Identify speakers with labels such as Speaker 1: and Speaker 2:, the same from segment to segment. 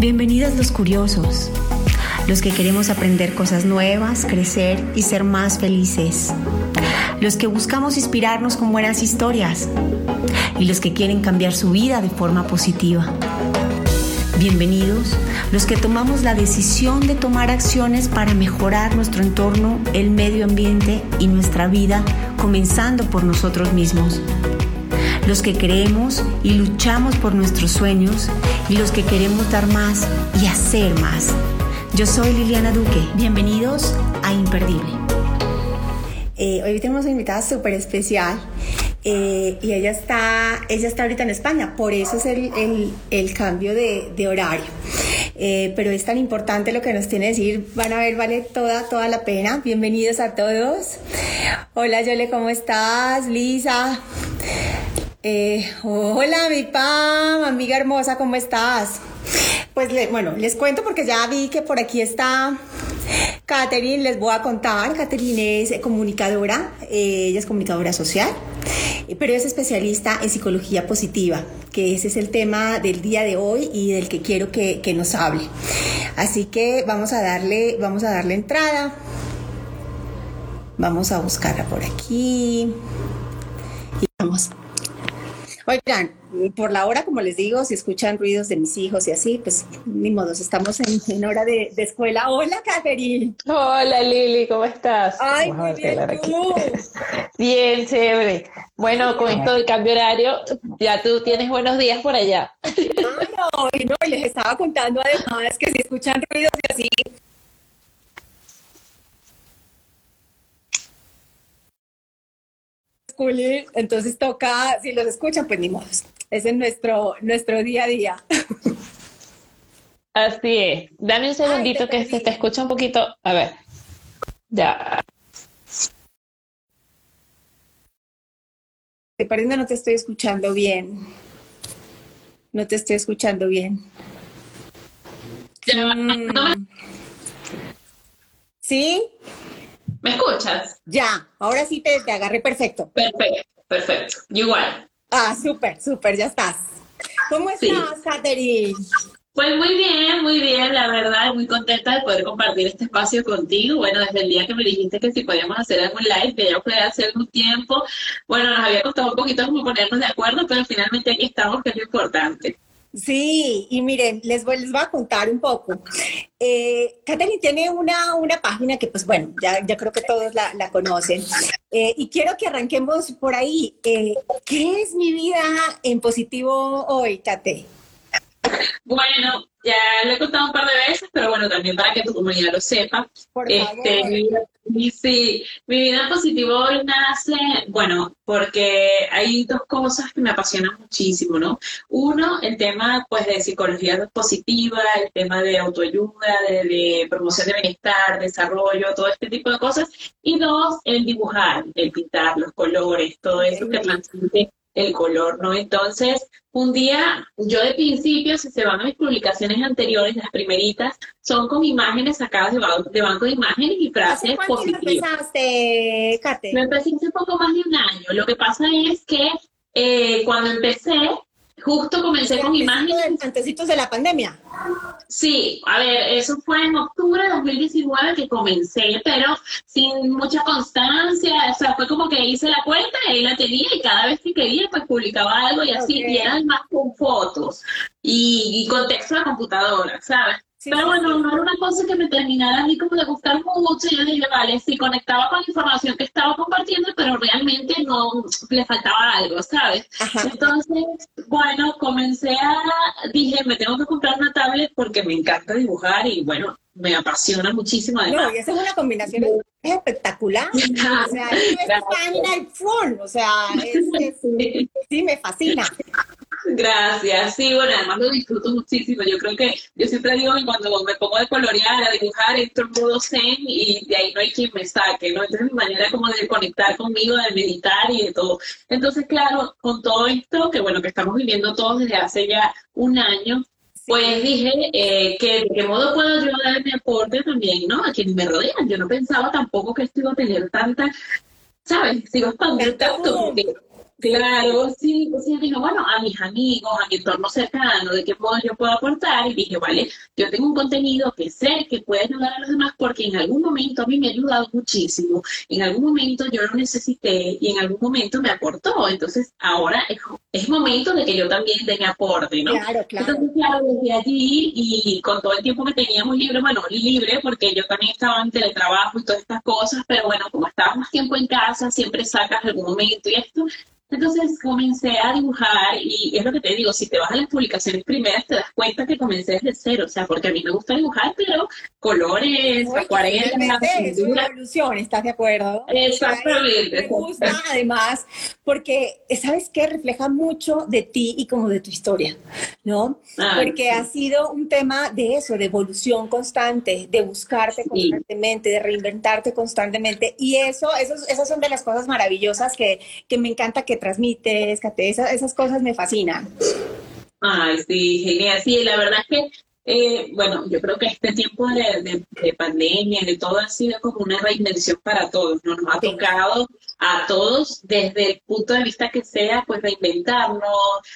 Speaker 1: Bienvenidos los curiosos, los que queremos aprender cosas nuevas, crecer y ser más felices, los que buscamos inspirarnos con buenas historias y los que quieren cambiar su vida de forma positiva. Bienvenidos los que tomamos la decisión de tomar acciones para mejorar nuestro entorno, el medio ambiente y nuestra vida, comenzando por nosotros mismos los que creemos y luchamos por nuestros sueños y los que queremos dar más y hacer más. Yo soy Liliana Duque. Bienvenidos a Imperdible. Eh, hoy tenemos una invitada súper especial. Eh, y ella está, ella está ahorita en España, por eso es el, el, cambio de, de horario. Eh, pero es tan importante lo que nos tiene decir, van a ver, vale toda, toda la pena. Bienvenidos a todos. Hola Yole, ¿cómo estás? Lisa. Eh, hola, mi Pam, amiga hermosa, ¿cómo estás? Pues bueno, les cuento porque ya vi que por aquí está Catherine, les voy a contar. Catherine es comunicadora, eh, ella es comunicadora social, pero es especialista en psicología positiva, que ese es el tema del día de hoy y del que quiero que, que nos hable. Así que vamos a darle, vamos a darle entrada. Vamos a buscarla por aquí. Y vamos. Oigan, por la hora, como les digo, si escuchan ruidos de mis hijos y así, pues ni modos, estamos en, hora de, escuela. Hola, Catherine.
Speaker 2: Hola, Lili, ¿cómo estás?
Speaker 1: Ay, muy bien, ¿tú?
Speaker 2: bien, chévere. Bueno, con esto del cambio horario, ya tú tienes buenos días por allá.
Speaker 1: no, no, les estaba contando además que si escuchan ruidos y así, entonces toca, si los escuchan, pues ni modo. Ese es nuestro, nuestro día a día.
Speaker 2: Así es. Dame un segundito que se te escucha un poquito. A ver. Ya.
Speaker 1: Te parece no te estoy escuchando bien. No te estoy escuchando bien. Mm. ¿Sí?
Speaker 2: ¿Me escuchas?
Speaker 1: Ya, ahora sí te, te agarré perfecto.
Speaker 2: Perfecto, perfecto. Igual.
Speaker 1: Ah, súper, súper, ya estás. ¿Cómo estás, Catherine?
Speaker 2: Pues muy bien, muy bien, la verdad, muy contenta de poder compartir este espacio contigo. Bueno, desde el día que me dijiste que si podíamos hacer algo live, que ya fue hace algún tiempo, bueno, nos había costado un poquito como ponernos de acuerdo, pero finalmente aquí estamos, que es lo importante.
Speaker 1: Sí, y miren, les voy, les voy a contar un poco. Eh, Catherine tiene una, una página que, pues bueno, ya, ya creo que todos la, la conocen. Eh, y quiero que arranquemos por ahí. Eh, ¿Qué es mi vida en positivo hoy, Kate?
Speaker 2: Bueno, ya lo he contado un par de veces, pero bueno, también para que tu comunidad lo sepa.
Speaker 1: Por este,
Speaker 2: mi, sí, mi vida positiva hoy nace, bueno, porque hay dos cosas que me apasionan muchísimo, ¿no? Uno, el tema pues de psicología positiva, el tema de autoayuda, de, promoción de bienestar, desarrollo, todo este tipo de cosas. Y dos, el dibujar, el pintar, los colores, todo eso que transmite el color, ¿no? Entonces, un día, yo de principio, si se van a mis publicaciones anteriores, las primeritas, son con imágenes sacadas de, de banco de imágenes y frases positivas.
Speaker 1: empezaste, Kate?
Speaker 2: Me empecé hace poco más de un año. Lo que pasa es que eh, cuando empecé, Justo comencé con imágenes.
Speaker 1: Antecitos de la pandemia.
Speaker 2: Sí, a ver, eso fue en octubre de 2019 que comencé, pero sin mucha constancia, o sea, fue como que hice la cuenta, y la tenía y cada vez que quería pues publicaba algo y así, y eran más con fotos y, y con texto de computadora, ¿sabes? Pero bueno, no era una cosa que me terminara a mí como de gustar mucho. Yo dije, vale, sí, conectaba con la información que estaba compartiendo, pero realmente no le faltaba algo, ¿sabes? Entonces, bueno, comencé a, dije, me tengo que comprar una tablet porque me encanta dibujar y bueno, me apasiona muchísimo. Además.
Speaker 1: No, y esa es una combinación espectacular. o sea, es o sea, sí, me fascina.
Speaker 2: Gracias, sí, bueno, además lo disfruto muchísimo. Yo creo que yo siempre digo que cuando me pongo de colorear, a dibujar, entro en modo zen y de ahí no hay quien me saque, ¿no? Entonces es mi manera como de conectar conmigo, de meditar y de todo. Entonces, claro, con todo esto, que bueno, que estamos viviendo todos desde hace ya un año, pues dije eh, que de qué modo puedo yo dar mi aporte también, ¿no? A quienes me rodean. Yo no pensaba tampoco que esto iba a tener tanta, ¿sabes? Sigo expandiendo tanto Claro, sí, entonces dije, bueno, a mis amigos, a mi entorno cercano, de qué modo yo puedo aportar, y dije, vale, yo tengo un contenido que sé que puede ayudar a los demás porque en algún momento a mí me ha ayudado muchísimo, en algún momento yo lo necesité y en algún momento me aportó, entonces ahora es, es momento de que yo también dé mi aporte, ¿no?
Speaker 1: Claro, claro.
Speaker 2: Entonces, claro, desde allí y con todo el tiempo que teníamos libre, bueno, libre porque yo también estaba en teletrabajo y todas estas cosas, pero bueno, como estaba más tiempo en casa, siempre sacas algún momento y esto, entonces comencé a dibujar y es lo que te digo, si te vas a las publicaciones primeras te das cuenta que comencé desde cero, o sea, porque a mí me gusta dibujar, pero colores, acuarelas,
Speaker 1: es una evolución, ¿estás de acuerdo?
Speaker 2: Exactamente.
Speaker 1: Me gusta además porque, ¿sabes qué? Refleja mucho de ti y como de tu historia, ¿no? porque ha sido un tema de eso, de evolución constante, de buscarte constantemente, de reinventarte constantemente y eso, esos, esas son de las cosas maravillosas que, que me encanta que transmites, esas, esas cosas me fascinan.
Speaker 2: Ay, sí, genial. Sí, la verdad es que, eh, bueno, yo creo que este tiempo de, de, pandemia, de todo, ha sido como una reinvención para todos, ¿no? Nos ha tocado a todos, desde el punto de vista que sea, pues reinventarnos,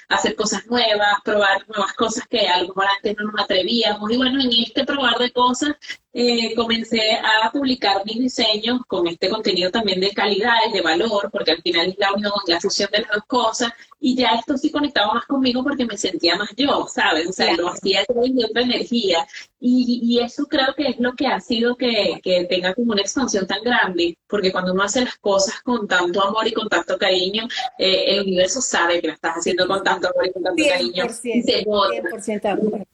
Speaker 2: hacer cosas nuevas, probar nuevas cosas que a lo mejor antes no nos atrevíamos. Y bueno, en este probar de cosas eh, comencé a publicar mis diseños con este contenido también de calidad de valor, porque al final es la unión, la fusión de las dos cosas, y ya esto sí conectaba más conmigo porque me sentía más yo, ¿sabes? O sea, lo hacía de otra energía, y, y, eso creo que es lo que ha sido que, que, tenga como una expansión tan grande, porque cuando uno hace las cosas con tanto amor y con tanto cariño, eh, el universo sabe que lo estás haciendo con tanto amor y con tanto cariño. Y se 100% amor.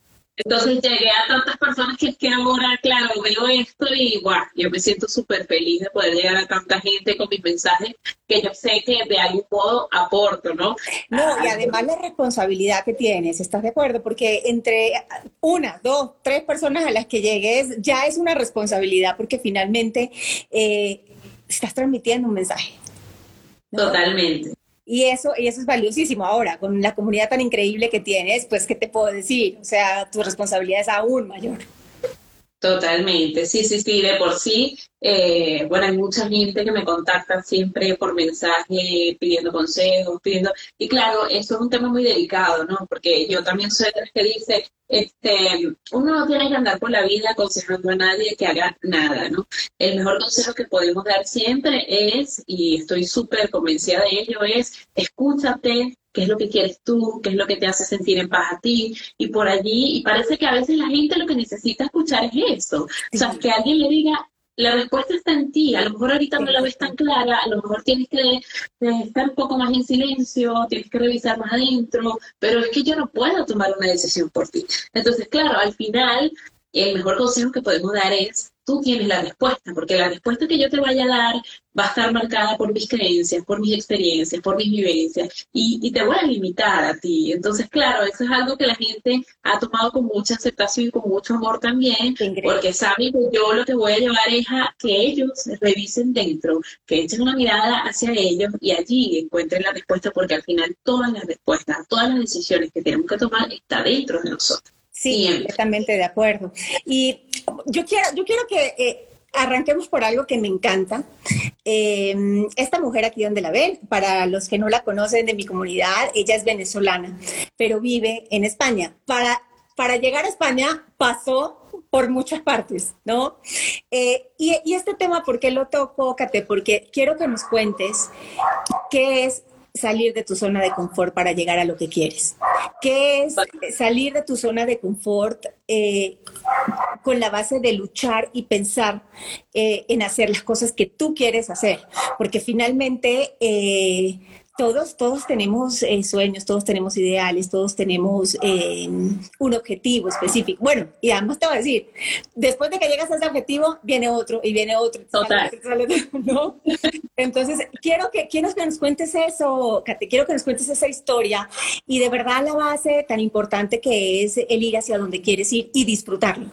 Speaker 2: Entonces llegué a tantas personas que es que ahora, claro, veo esto y guau, yo me siento súper feliz de poder llegar a tanta gente con mis mensajes que yo sé que de algún modo aporto, ¿no?
Speaker 1: No, y además la responsabilidad que tienes, ¿estás de acuerdo? Porque entre una, dos, tres personas a las que llegues ya es una responsabilidad porque finalmente eh, estás transmitiendo un mensaje.
Speaker 2: Totalmente.
Speaker 1: Y eso, y eso es valiosísimo. Ahora, con la comunidad tan increíble que tienes, pues, ¿qué te puedo decir? O sea, tu responsabilidad es aún mayor.
Speaker 2: Totalmente, sí, sí, sí, de por sí. Eh, bueno, hay mucha gente que me contacta siempre por mensaje pidiendo consejos, pidiendo... Y claro, eso es un tema muy delicado, ¿no? Porque yo también soy de las que dice, este, uno no tiene que andar por la vida aconsejando a nadie que haga nada, ¿no? El mejor consejo que podemos dar siempre es, y estoy súper convencida de ello, es escúchate, qué es lo que quieres tú, qué es lo que te hace sentir en paz a ti, y por allí, y parece que a veces la gente lo que necesita escuchar es eso, o sea, que alguien le diga, la respuesta está en ti. A lo mejor ahorita no la ves tan clara, a lo mejor tienes que estar un poco más en silencio, tienes que revisar más adentro, pero es que yo no puedo tomar una decisión por ti. Entonces, claro, al final, el mejor consejo que podemos dar es tú tienes la respuesta, porque la respuesta que yo te vaya a dar va a estar marcada por mis creencias, por mis experiencias, por mis vivencias, y, te voy a limitar a ti. Entonces, claro, eso es algo que la gente ha tomado con mucha aceptación y con mucho amor también, porque saben que yo lo que voy a llevar es a que ellos revisen dentro, que echen una mirada hacia ellos y allí encuentren la respuesta, porque al final todas las respuestas, todas las decisiones que tenemos que tomar está dentro de nosotros.
Speaker 1: Sí, completamente de acuerdo. Y yo quiero, yo quiero que eh, arranquemos por algo que me encanta. Em, esta mujer aquí donde la ven, para los que no la conocen de mi comunidad, ella es venezolana, pero vive en España. Para, para llegar a España pasó por muchas partes, ¿no? Eh, y, este tema, ¿por qué lo toco, Kate? Porque quiero que nos cuentes qué es salir de tu zona de confort para llegar a lo que quieres? ¿Qué es salir de tu zona de confort eh, con la base de luchar y pensar eh, en hacer las cosas que tú quieres hacer? Porque finalmente... Eh, todos, todos tenemos eh, sueños, todos tenemos ideales, todos tenemos eh, un objetivo específico. Bueno, y además te voy a decir, después de que llegas a ese objetivo, viene otro y viene otro.
Speaker 2: Total.
Speaker 1: ¿no? Entonces, quiero que, quiero que nos cuentes eso, Kate, quiero que nos cuentes esa historia y de verdad la base tan importante que es el ir hacia donde quieres ir y disfrutarlo.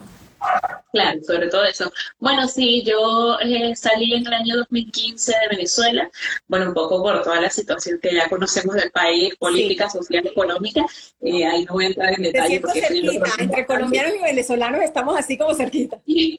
Speaker 2: Claro, sobre todo eso. Bueno, sí, yo eh, salí en el año 2015 de Venezuela, bueno, un poco por toda la situación que ya conocemos del país, política, social, económica, eh, ahí no voy a entrar en detalle.
Speaker 1: Porque cerquita, entre colombianos y venezolanos estamos así como cerquita.
Speaker 2: sí,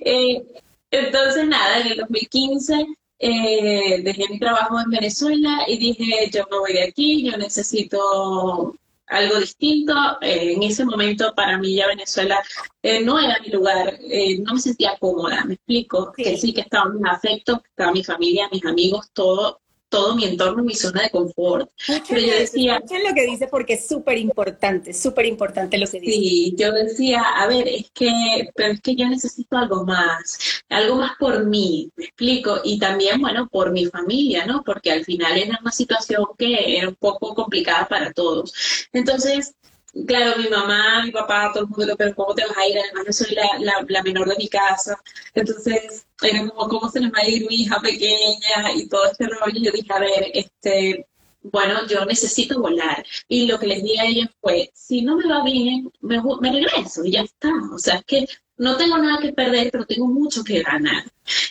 Speaker 2: eh, entonces nada, en el 2015 eh, dejé mi trabajo en Venezuela y dije, yo me voy de aquí, yo necesito algo distinto. Eh, en ese momento para mí ya Venezuela eh, no era mi lugar, eh, no me sentía cómoda, me explico, que sí que estaba mi afecto, estaba mi familia, mis amigos, todo, todo mi entorno, mi zona de confort.
Speaker 1: pero yo decía... lo que dice porque es súper importante, súper importante lo que dice.
Speaker 2: Sí, yo decía, a ver, es que, pero es que yo necesito algo más, algo más por mí, me explico, y también, bueno, por mi familia, ¿no? Porque al final era una situación que era un poco complicada para todos. Entonces, claro, mi mamá, mi papá, todo el mundo, pero ¿cómo te vas a ir? Además, yo soy la, la, menor de mi casa. Entonces, era como, ¿cómo se les va a ir mi hija pequeña? Y todo este rollo. Y yo dije, a ver, este, bueno, yo necesito volar. Y lo que les di a ella fue, si no me va bien, me, me regreso y ya está. O sea, es que no tengo nada que perder, pero tengo mucho que ganar.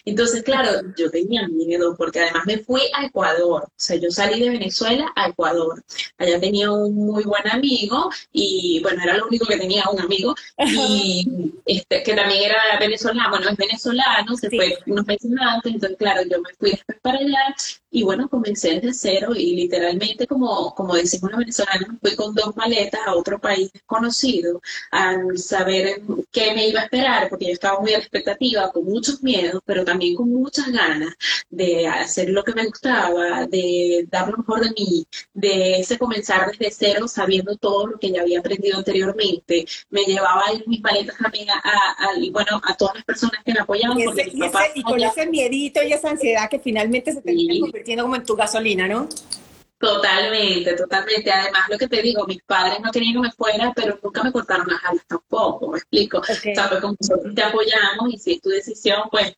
Speaker 2: Entonces, claro, yo tenía miedo porque además me fui a Ecuador. O sea, yo salí de Venezuela a Ecuador. Allá tenía un muy buen amigo y, bueno, era lo único que tenía, un amigo, y este, que también era venezolano, bueno, es venezolano, se fue unos meses antes, entonces, claro, yo me fui después para allá y, bueno, comencé desde cero y literalmente, como, como decimos los venezolanos, me fui con dos maletas a otro país desconocido, al saber qué me iba a esperar, porque yo estaba muy a la expectativa, con muchos miedos, pero también con muchas ganas de hacer lo que me gustaba, de dar lo mejor de mí, de ese comenzar desde cero sabiendo todo lo que ya había aprendido anteriormente. Me llevaba a mis maletas también a, bueno, a todas las personas que me apoyaban.
Speaker 1: Y, y, con ese miedito y esa ansiedad que finalmente se termina convirtiendo como en tu gasolina, ¿no?
Speaker 2: Totalmente, totalmente. Además, lo que te digo, mis padres no querían que me fuera, pero nunca me cortaron las alas tampoco, me explico. Okay. Sabes, como nosotros te apoyamos y si es tu decisión, pues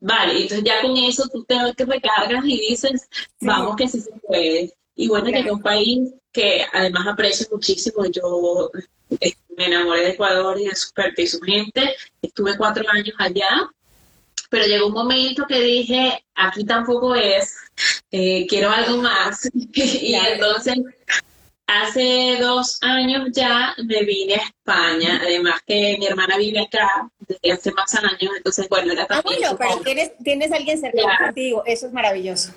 Speaker 2: Vale, entonces ya con eso tú te, recargas y dices, vamos que sí se puede. Y bueno, llegué a un país que además aprecio muchísimo. Yo eh, me enamoré de Ecuador y de su y su gente. Estuve cuatro años allá, pero llegó un momento que dije, aquí tampoco es, eh, quiero algo más. y entonces Hace dos años ya me vine a España, además que mi hermana vive acá desde hace más años, entonces bueno, era
Speaker 1: ah, también... Ah, bueno, pero tienes, tienes alguien cercano contigo, eso es maravilloso.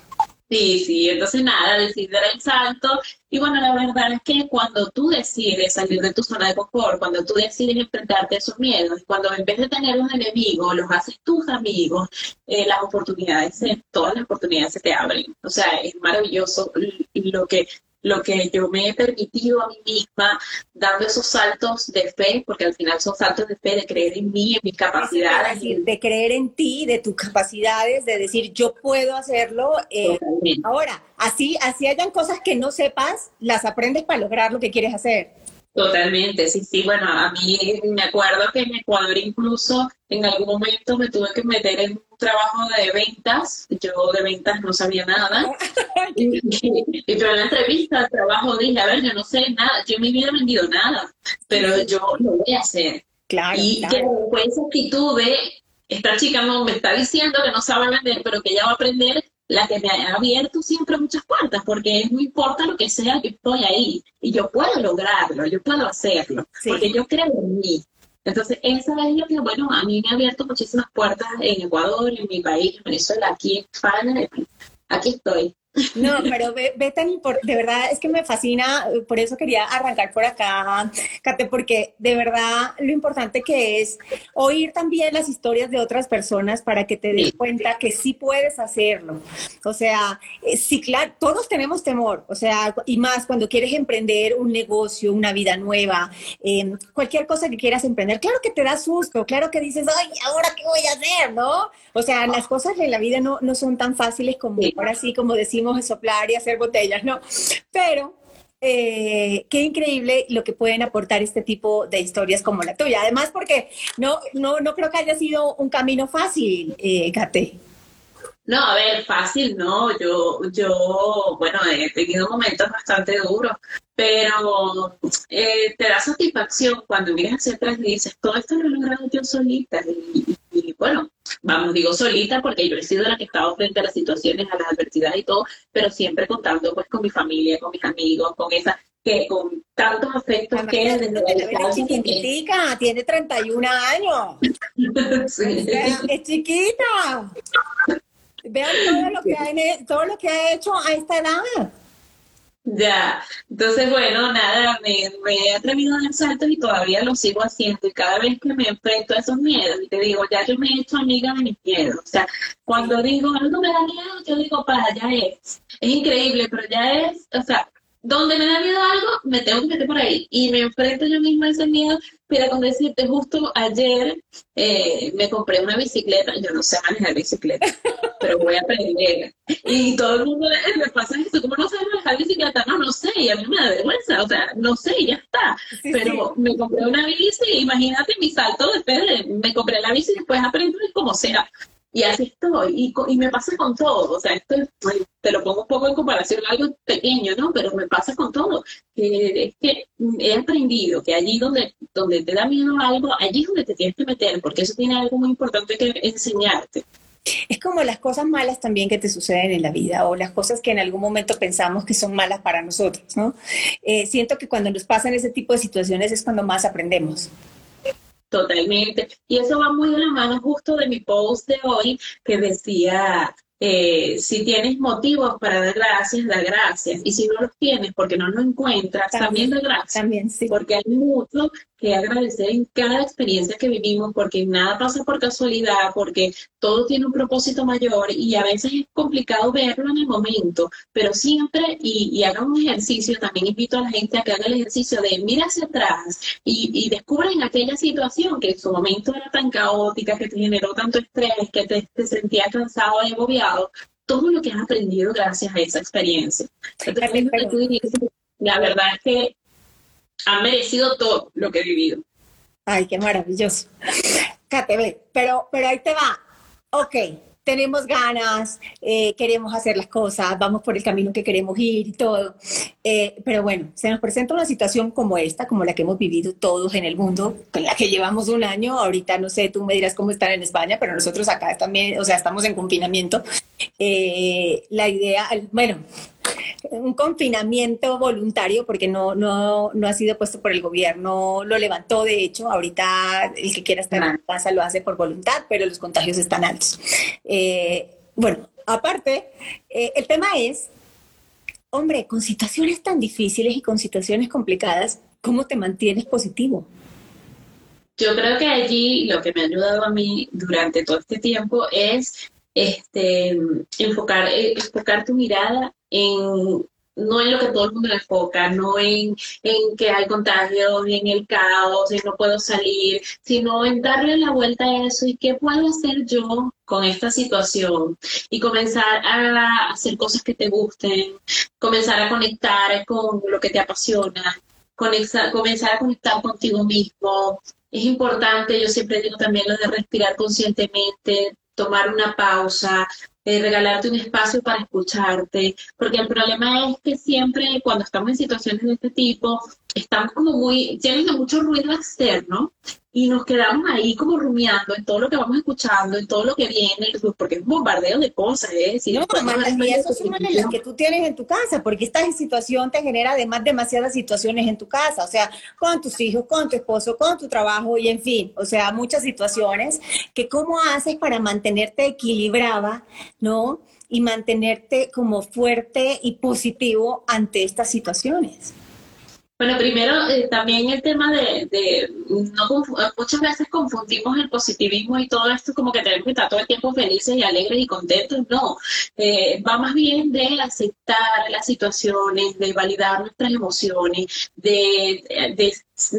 Speaker 2: Sí, sí, entonces nada, decidí dar el salto. Y bueno, la verdad es que cuando tú decides salir de tu zona de confort, cuando tú decides enfrentarte a esos miedos, cuando en vez de tener un enemigo, los haces tus amigos, eh, las oportunidades, todas las oportunidades se te abren. O sea, es maravilloso lo que lo que yo me he permitido a mí misma, dando esos saltos de fe, porque al final son saltos de fe, de creer en mí, en mis capacidades.
Speaker 1: de creer en ti, de tus capacidades, de decir yo puedo hacerlo. Eh, ahora, así, así hayan cosas que no sepas, las aprendes para lograr lo que quieres hacer.
Speaker 2: Totalmente, sí, sí. Bueno, a mí me acuerdo que en Ecuador incluso en algún momento me tuve que meter en un trabajo de ventas. Yo de ventas no sabía nada. y, pero en la entrevista de trabajo dije, a ver, yo no sé nada, yo en mi vida he vendido nada, pero yo lo voy a hacer.
Speaker 1: Claro,
Speaker 2: y que fue esa actitud de, esta chica no me está diciendo que no sabe vender, pero que ella va a aprender la que me ha abierto siempre muchas puertas, porque no importa lo que sea, yo estoy ahí y yo puedo lograrlo, yo puedo hacerlo, porque yo creo en mí. Entonces, esa es lo que, bueno, a mí me ha abierto muchísimas puertas en Ecuador, en mi país, en Venezuela, aquí en España, aquí estoy.
Speaker 1: No, pero ve, tan importante, de verdad es que me fascina, por eso quería arrancar por acá, Kate, porque de verdad lo importante que es oír también las historias de otras personas para que te des cuenta que sí puedes hacerlo. O sea, eh, sí, claro, todos tenemos temor, o sea, y más cuando quieres emprender un negocio, una vida nueva, em, cualquier cosa que quieras emprender, claro que te da susto, claro que dices, ay, ¿ahora qué voy a hacer? ¿No? O sea, las cosas en la vida no, no son tan fáciles como ahora sí, como decimos de soplar y hacer botellas, ¿no? Pero eh, qué increíble lo que pueden aportar este tipo de historias como la tuya. Además, porque no, no, no creo que haya sido un camino fácil, eh, Kate.
Speaker 2: No, a ver, fácil, no. Yo, yo, bueno, he tenido momentos bastante duros, pero eh, te da satisfacción cuando vienes hacia atrás y dices, todo esto lo he logrado yo solita. y bueno, vamos, digo solita porque yo he sido la que he estado frente a las situaciones, a las adversidades y todo, pero siempre contando pues con mi familia, con mis amigos, con esa que con tantos afectos que desde
Speaker 1: la es chiquitica, tiene 31 años. sí. es, chiquita. Vean todo lo que ha, todo lo que ha hecho a esta edad.
Speaker 2: Ya, entonces bueno, nada, me, he atrevido a dar saltos y todavía lo sigo haciendo. Y cada vez que me enfrento a esos miedos y te digo, ya yo me he hecho amiga de mis miedos, o sea, cuando digo, no me da miedo, yo digo, para, ya es, es increíble, pero ya es, o sea, donde me da miedo algo, me tengo que meter por ahí. Y me enfrento yo misma a ese miedo. Pero con decirte, justo ayer eh, me compré una bicicleta. Yo no sé manejar bicicleta, pero voy a aprender. Y todo el mundo me pasa eso. ¿Cómo no sabes manejar bicicleta? No, no sé. Y a mí me da vergüenza. O sea, no sé ya está. pero me compré una bici. Imagínate mi salto después de, me compré la bici y después aprendí como sea. Y así estoy, y, y, me pasa con todo, o sea, esto te lo pongo un poco en comparación a algo pequeño, ¿no? Pero me pasa con todo, es que he aprendido que allí donde, donde te da miedo algo, allí es donde te tienes que meter, porque eso tiene algo muy importante que enseñarte.
Speaker 1: Es como las cosas malas también que te suceden en la vida o las cosas que en algún momento pensamos que son malas para nosotros, ¿no? Eh, siento que cuando nos pasan ese tipo de situaciones es cuando más aprendemos.
Speaker 2: Totalmente. Y eso va muy de la mano justo de mi post de hoy que decía, eh, si tienes motivos para dar gracias, da gracias. Y si no los tienes porque no los encuentras, también, da gracias.
Speaker 1: También, sí.
Speaker 2: Porque hay mucho que agradecer en cada experiencia que vivimos, porque nada pasa por casualidad, porque todo tiene un propósito mayor y a veces es complicado verlo en el momento, pero siempre, y, y hagan un ejercicio, también invito a la gente a que haga el ejercicio de mira hacia atrás y, y descubren aquella situación que en su momento era tan caótica, que te generó tanto estrés, que te, te sentías cansado y agobiado, todo lo que has aprendido gracias a esa experiencia. la verdad es que ha merecido todo lo que he vivido.
Speaker 1: Ay, qué maravilloso. Pero, pero ahí te va. Ok, tenemos ganas, eh, queremos hacer las cosas, vamos por el camino que queremos ir y todo. Eh, pero bueno, se nos presenta una situación como esta, como la que hemos vivido todos en el mundo, con la que llevamos un año. Ahorita no sé, tú me dirás cómo están en España, pero nosotros acá también, o sea, estamos en confinamiento. Eh, la idea, bueno, un confinamiento voluntario, porque no, no, no ha sido puesto por el gobierno, lo levantó de hecho, ahorita el que quiera estar en casa lo hace por voluntad, pero los contagios están altos. Eh, bueno, aparte, eh, el tema es, hombre, con situaciones tan difíciles y con situaciones complicadas, ¿cómo te mantienes positivo?
Speaker 2: Yo creo que allí lo que me ha ayudado a mí durante todo este tiempo es este, enfocar, eh, enfocar tu mirada en no en lo que todo el mundo enfoca, no en, en que hay contagios, en el caos, en no puedo salir, sino en darle la vuelta a eso y qué puedo hacer yo con esta situación y comenzar a hacer cosas que te gusten, comenzar a conectar con lo que te apasiona, comenzar a conectar contigo mismo. Es importante, yo siempre digo también lo de respirar conscientemente, tomar una pausa, eh, regalarte un espacio para escucharte, porque el problema es que siempre cuando estamos en situaciones de este tipo, estamos como muy llenos de mucho ruido externo y nos quedamos ahí como rumiando en todo lo que vamos escuchando, en todo lo que viene, porque es un bombardeo de cosas, ¿eh?
Speaker 1: no, y eso es una de las que tú tienes en tu casa, porque esta situación te genera además demasiadas situaciones en tu casa, o sea, con tus hijos, con tu esposo, con tu trabajo y en fin, o sea, muchas situaciones que cómo haces para mantenerte equilibrada, ¿no? Y mantenerte como fuerte y positivo ante estas situaciones.
Speaker 2: Bueno, primero eh, también el tema de, de no, muchas veces confundimos el positivismo y todo esto como que tenemos que estar todo el tiempo felices y alegres y contentos. No, eh, va más bien de aceptar las situaciones, de validar nuestras emociones, de, de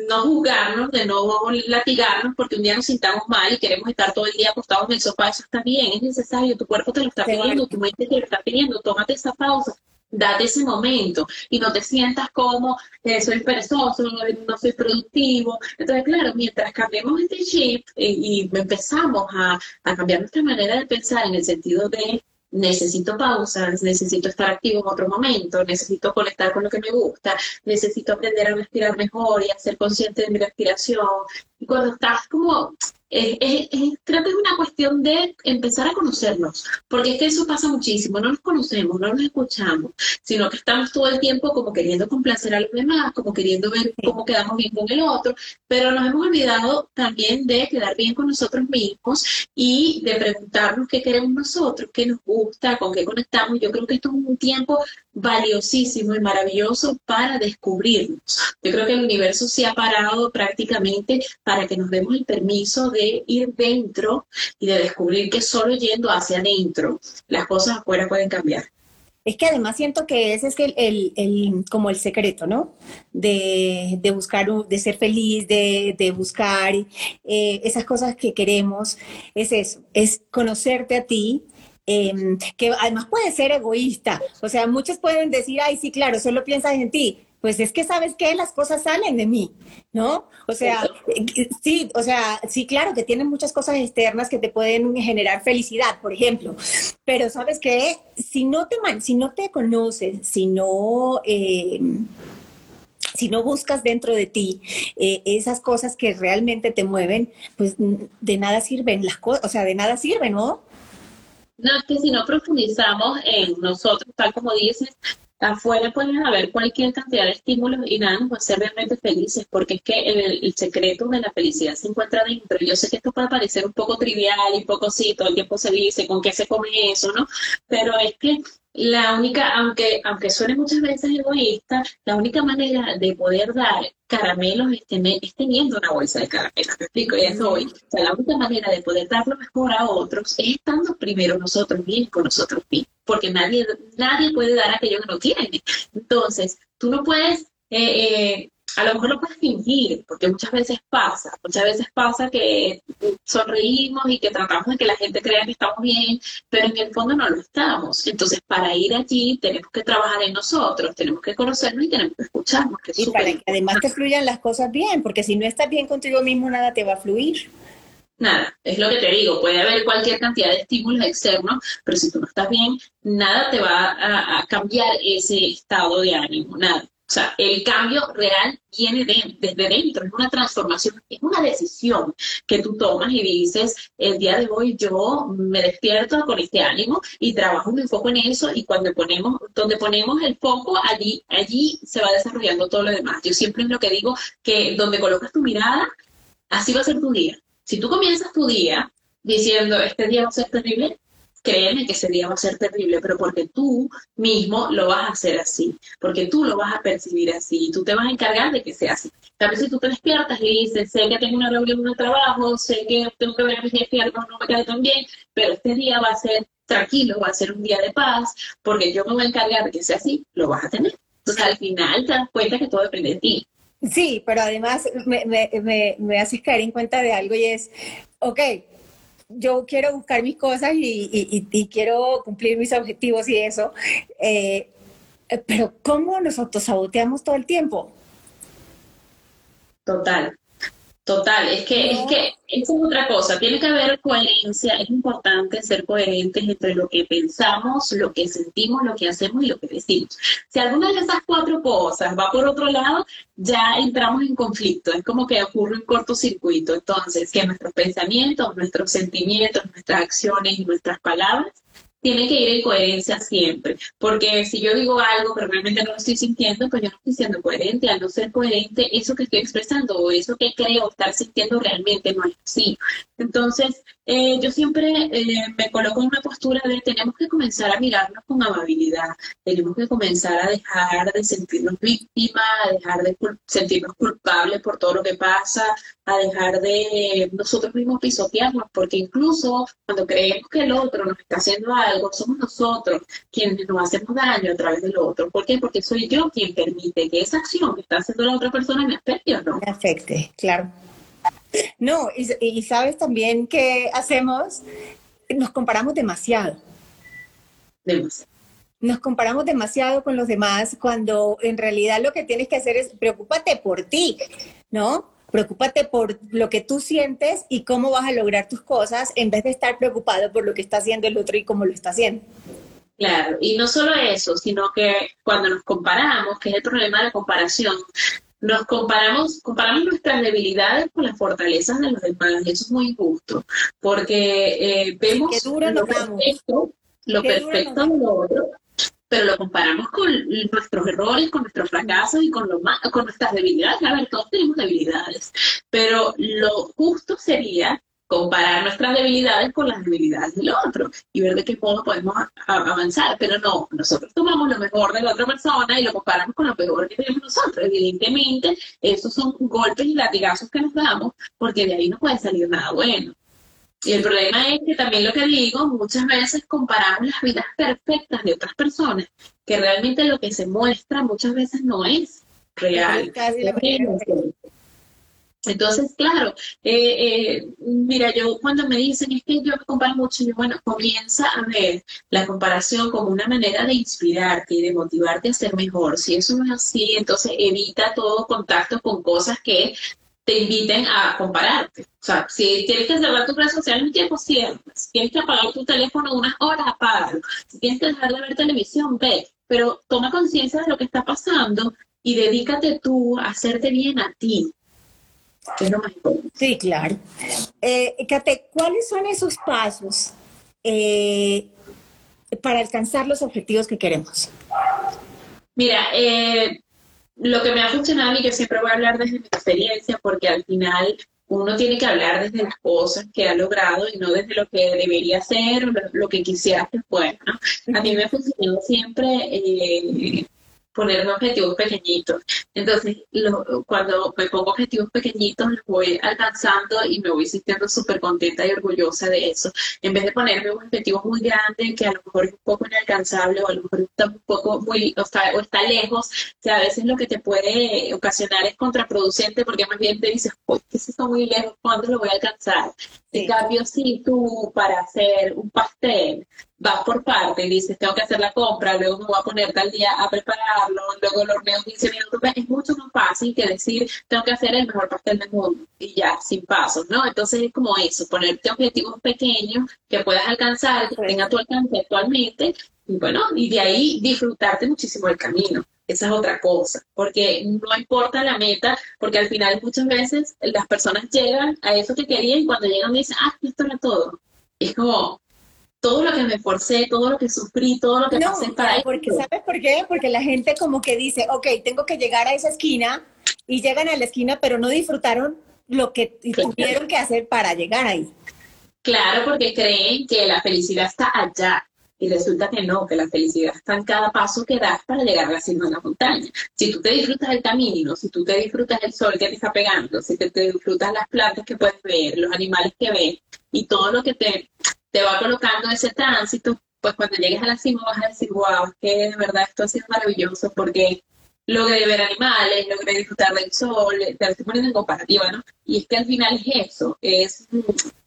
Speaker 2: no juzgarnos, de no latigarnos porque un día nos sintamos mal y queremos estar todo el día acostados en el sofá. Eso está bien, es necesario, tu cuerpo te lo está pidiendo, tu mente te lo está pidiendo, tómate esa pausa date ese momento y no te sientas como eh, soy perezoso, no, soy productivo. Entonces, claro, mientras cambiemos este chip y empezamos a, a cambiar nuestra manera de pensar en el sentido de necesito pausas, necesito estar activo en otro momento, necesito conectar con lo que me gusta, necesito aprender a respirar mejor y a ser consciente de mi respiración. Y cuando estás como creo que es una cuestión de empezar a conocernos, porque es que eso pasa muchísimo, no nos conocemos, no nos escuchamos, sino que estamos todo el tiempo como queriendo complacer a los demás, como queriendo ver cómo quedamos bien con el otro, pero nos hemos olvidado también de quedar bien con nosotros mismos y de preguntarnos qué queremos nosotros, qué nos gusta, con qué conectamos. Yo creo que esto es un tiempo valiosísimo y maravilloso para descubrirnos. Yo creo que el universo se ha parado prácticamente para que nos demos el permiso de ir dentro y de descubrir que solo yendo hacia adentro las cosas afuera pueden cambiar.
Speaker 1: Es que además siento que ese es el, el, como el secreto, ¿no? De, de buscar, de ser feliz, de, de buscar eh, esas cosas que queremos. Es eso, es conocerte a ti, Em, que además puede ser egoísta. O sea, muchos pueden decir, ay, sí, claro, solo piensas en ti. Pues es que sabes que las cosas salen de mí, ¿no? O sea, sí, o sea, sí, claro que tienen muchas cosas externas que te pueden generar felicidad, por ejemplo. Pero sabes que si no te, si no te conoces, si no... Em, si no buscas dentro de ti eh, esas cosas que realmente te mueven, pues de nada sirven las cosas, o sea, de nada sirven, ¿no?
Speaker 2: No, es que si no profundizamos en nosotros, tal como dices, afuera pueden haber cualquier cantidad de estímulos y nada nos va a hacer realmente felices, porque es que el, secreto de la felicidad se encuentra dentro. Yo sé que esto puede parecer un poco trivial y poco sí, todo el tiempo se dice con qué se come eso, ¿no? Pero es que la única, aunque, aunque suene muchas veces egoísta, la única manera de poder dar caramelos es, teniendo una bolsa de caramelos, me explico, y eso hoy. O sea, la única manera de poder dar lo mejor a otros es estando primero nosotros bien con nosotros mismos, porque nadie, nadie puede dar aquello que no tiene. Entonces, tú no puedes eh, eh, a lo mejor lo puedes fingir, porque muchas veces pasa, muchas veces pasa que sonreímos y que tratamos de que la gente crea que estamos bien, pero en el fondo no lo estamos. Entonces, para ir allí tenemos que trabajar en nosotros, tenemos que conocernos y tenemos que escucharnos. Que
Speaker 1: y para que además te fluyan las cosas bien, porque si no estás bien contigo mismo, nada te va a fluir.
Speaker 2: Nada, es lo que te digo, puede haber cualquier cantidad de estímulos externos, pero si tú no estás bien, nada te va a, a cambiar ese estado de ánimo, nada. O sea, el cambio real viene desde dentro, es una transformación, es una decisión que tú tomas y dices, el día de hoy yo me despierto con este ánimo y trabajo un foco en eso y cuando ponemos, donde ponemos el foco, allí, allí se va desarrollando todo lo demás. Yo siempre es lo que digo, que donde colocas tu mirada, así va a ser tu día. Si tú comienzas tu día diciendo, este día va a ser terrible, créeme que ese día va a ser terrible, pero porque tú mismo lo vas a hacer así, porque tú lo vas a percibir así y tú te vas a encargar de que sea así. Vez si tú te despiertas y dices, sé que tengo una reunión de trabajo, sé que tengo que ver a mi jefe algo no me cae tan bien, pero este día va a ser tranquilo, va a ser un día de paz, porque yo me voy a encargar de que sea así, lo vas a tener. Entonces al final te das cuenta que todo depende de ti.
Speaker 1: Sí, pero además me, me, me, me haces caer en cuenta de algo y es, ok, yo quiero buscar mis cosas y, quiero cumplir mis objetivos y eso, eh, pero ¿cómo nos autosaboteamos todo el tiempo?
Speaker 2: Total. Total, es que, es que eso es otra cosa, tiene que haber coherencia, es importante ser coherentes entre lo que pensamos, lo que sentimos, lo que hacemos y lo que decimos. Si alguna de esas cuatro cosas va por otro lado, ya entramos en conflicto, es como que ocurre un cortocircuito. Entonces, que nuestros pensamientos, nuestros sentimientos, nuestras acciones y nuestras palabras tiene que ir en coherencia siempre, porque si yo digo algo pero realmente no lo estoy sintiendo, pues yo no estoy siendo coherente, al no ser coherente, eso que estoy expresando o eso que creo estar sintiendo realmente no es así. Entonces, eh, yo siempre eh, me coloco en una postura de tenemos que comenzar a mirarnos con amabilidad, tenemos que comenzar a dejar de sentirnos víctimas, a dejar de sentirnos culpables por todo lo que pasa, a dejar de nosotros mismos pisotearnos, porque incluso cuando creemos que el otro nos está haciendo algo, somos nosotros quienes nos hacemos daño a través del otro. ¿Por qué? Porque soy yo quien permite que esa acción que está haciendo la otra persona me afecte o no.
Speaker 1: Me afecte, claro. No, y, sabes también que hacemos, nos comparamos demasiado. Nos comparamos demasiado con los demás cuando en realidad lo que tienes que hacer es preocúpate por ti, ¿no? Preocúpate por lo que tú sientes y cómo vas a lograr tus cosas en vez de estar preocupado por lo que está haciendo el otro y cómo lo está haciendo.
Speaker 2: Claro, y no solo eso, sino que cuando nos comparamos, que es el problema de la comparación, nos comparamos, comparamos nuestras debilidades con las fortalezas de los demás, y eso es muy injusto, porque eh, vemos lo perfecto, lo perfecto de lo otro, pero lo comparamos con nuestros errores, con nuestros fracasos y con, lo con nuestras debilidades. A ver, todos tenemos debilidades, pero lo justo sería comparar nuestras debilidades con las debilidades del otro y ver de qué modo podemos avanzar. Pero no, nosotros tomamos lo mejor de la otra persona y lo comparamos con lo peor que tenemos nosotros. Evidentemente, esos son golpes y latigazos que nos damos porque de ahí no puede salir nada bueno. Y el problema es que también lo que digo, muchas veces comparamos las vidas perfectas de otras personas, que realmente lo que se muestra muchas veces no es real. Entonces, claro, eh, eh, mira, yo cuando me dicen es que yo me comparo mucho, yo, bueno, comienza a ver la comparación como una manera de inspirarte y de motivarte a ser mejor. Si eso no es así, entonces evita todo contacto con cosas que te inviten a compararte. O sea, si tienes que cerrar tus redes sociales un tiempo, cierras. Si tienes que apagar tu teléfono unas horas, apágalo. Si tienes que dejar de ver televisión, ve. Pero toma conciencia de lo que está pasando y dedícate tú a hacerte bien a ti.
Speaker 1: Sí, claro. Eh, Kate, ¿cuáles son esos pasos eh, para alcanzar los objetivos que queremos?
Speaker 2: Mira, eh, lo que me ha funcionado a mí, que siempre voy a hablar desde mi experiencia, porque al final uno tiene que hablar desde las cosas que ha logrado y no desde lo que debería ser o lo, que quisiera que fuera. A mí me ha funcionado siempre eh, ponerme objetivos pequeñitos. Entonces, cuando me pongo objetivos pequeñitos, los voy alcanzando y me voy sintiendo súper contenta y orgullosa de eso. En vez de ponerme un objetivo muy grande que a lo mejor es un poco inalcanzable o a lo mejor está un poco muy, o está, o está lejos, o sea, a veces lo que te puede ocasionar es contraproducente porque más bien te dices, se está muy lejos, ¿cuándo lo voy a alcanzar? En cambio, si tú para hacer un pastel vas por parte y dices, tengo que hacer la compra, luego me voy a poner tal día a prepararlo, luego lo horneo 15 minutos, es mucho más fácil que decir, tengo que hacer el mejor pastel del mundo y ya, sin pasos, ¿no? Entonces es como eso, ponerte objetivos pequeños que puedas alcanzar, que tenga tu alcance actualmente, y bueno, y de ahí disfrutarte muchísimo el camino. Esa es otra cosa, porque no importa la meta, porque al final muchas veces las personas llegan a eso que querían y cuando llegan dicen, ah, esto era todo. es como, todo lo que me forcé, todo lo que sufrí, todo lo que no, pasé para
Speaker 1: porque, ¿Sabes por qué? Porque la gente como que dice, ok, tengo que llegar a esa esquina y llegan a la esquina, pero no disfrutaron lo que tuvieron que hacer para llegar ahí.
Speaker 2: Claro, porque creen que la felicidad está allá. Y resulta que no, que la felicidad está en cada paso que das para llegar a la cima de la montaña. Si tú te disfrutas del camino, si tú te disfrutas del sol que te está pegando, si te, te disfrutas las plantas que puedes ver, los animales que ves y todo lo que te, te va colocando ese tránsito, pues cuando llegues a la cima vas a decir, wow, que de verdad esto ha sido maravilloso porque logré ver animales, logré disfrutar del sol, te estoy poniendo en comparativa, ¿no? Y es que al final es eso, es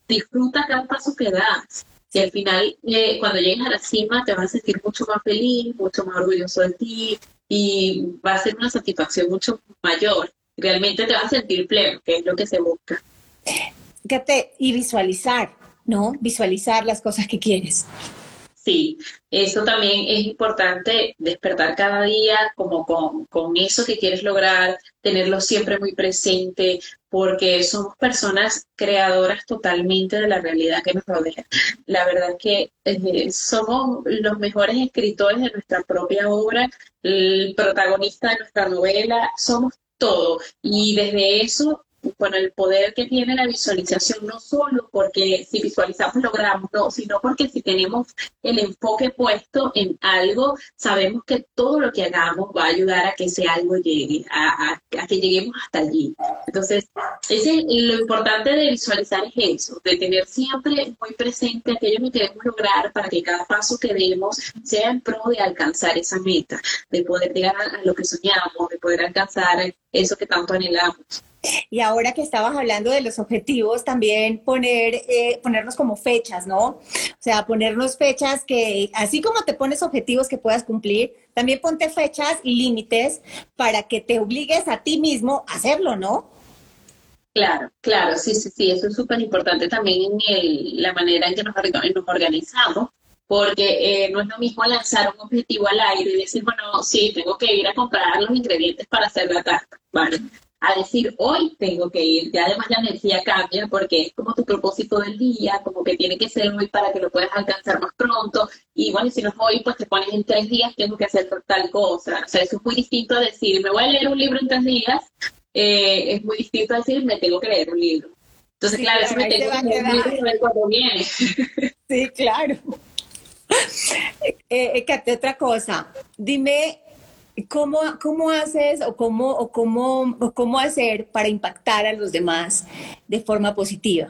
Speaker 2: disfruta cada paso que das. Y al final, eh, cuando llegues a la cima, te vas a sentir mucho más feliz, mucho más orgulloso de ti y va a ser una satisfacción mucho mayor. Realmente te vas a sentir pleno, que es lo que se busca.
Speaker 1: Fíjate, y visualizar. ¿No? Visualizar las cosas que quieres.
Speaker 2: Sí, eso también es importante, despertar cada día como con, eso que quieres lograr, tenerlo siempre muy presente, porque somos personas creadoras totalmente de la realidad que nos rodea. La verdad es que eh, somos los mejores escritores de nuestra propia obra, el protagonista de nuestra novela, somos todo. Y desde eso con el poder que tiene la visualización, no solo porque si visualizamos logramos, no, sino porque si tenemos el enfoque puesto en algo, sabemos que todo lo que hagamos va a ayudar a que ese algo llegue, a, que lleguemos hasta allí. Entonces, ese, lo importante de visualizar es eso, de tener siempre muy presente aquello que queremos lograr para que cada paso que demos sea en pro de alcanzar esa meta, de poder llegar a lo que soñamos, de poder alcanzar eso que tanto anhelamos.
Speaker 1: Y ahora que estabas hablando de los objetivos, también poner, eh, ponernos como fechas, ¿no? O sea, ponernos fechas que, así como te pones objetivos que puedas cumplir, también ponte fechas y límites para que te obligues a ti mismo a hacerlo, ¿no?
Speaker 2: Claro, claro, sí, sí, sí, eso es súper importante también en la manera en que nos, nos organizamos porque eh, no es lo mismo lanzar un objetivo al aire y decir, bueno, sí, tengo que ir a comprar los ingredientes para hacer la tarta, ¿vale? A decir, hoy tengo que ir, ya además la energía cambia porque es como tu propósito del día, como que tiene que ser hoy para que lo puedas alcanzar más pronto, y bueno, si no es hoy, pues te pones en tres días, tengo que hacer tal cosa, o sea, eso es muy distinto a decir, me voy a leer un libro en tres días, eh, es muy distinto a decir, me tengo que leer un libro. Entonces, claro, eso me tengo que leer un libro y cuando viene.
Speaker 1: Sí, claro. Eh, eh otra cosa, dime cómo, cómo haces o cómo, o cómo, o cómo hacer para impactar a los demás de forma positiva.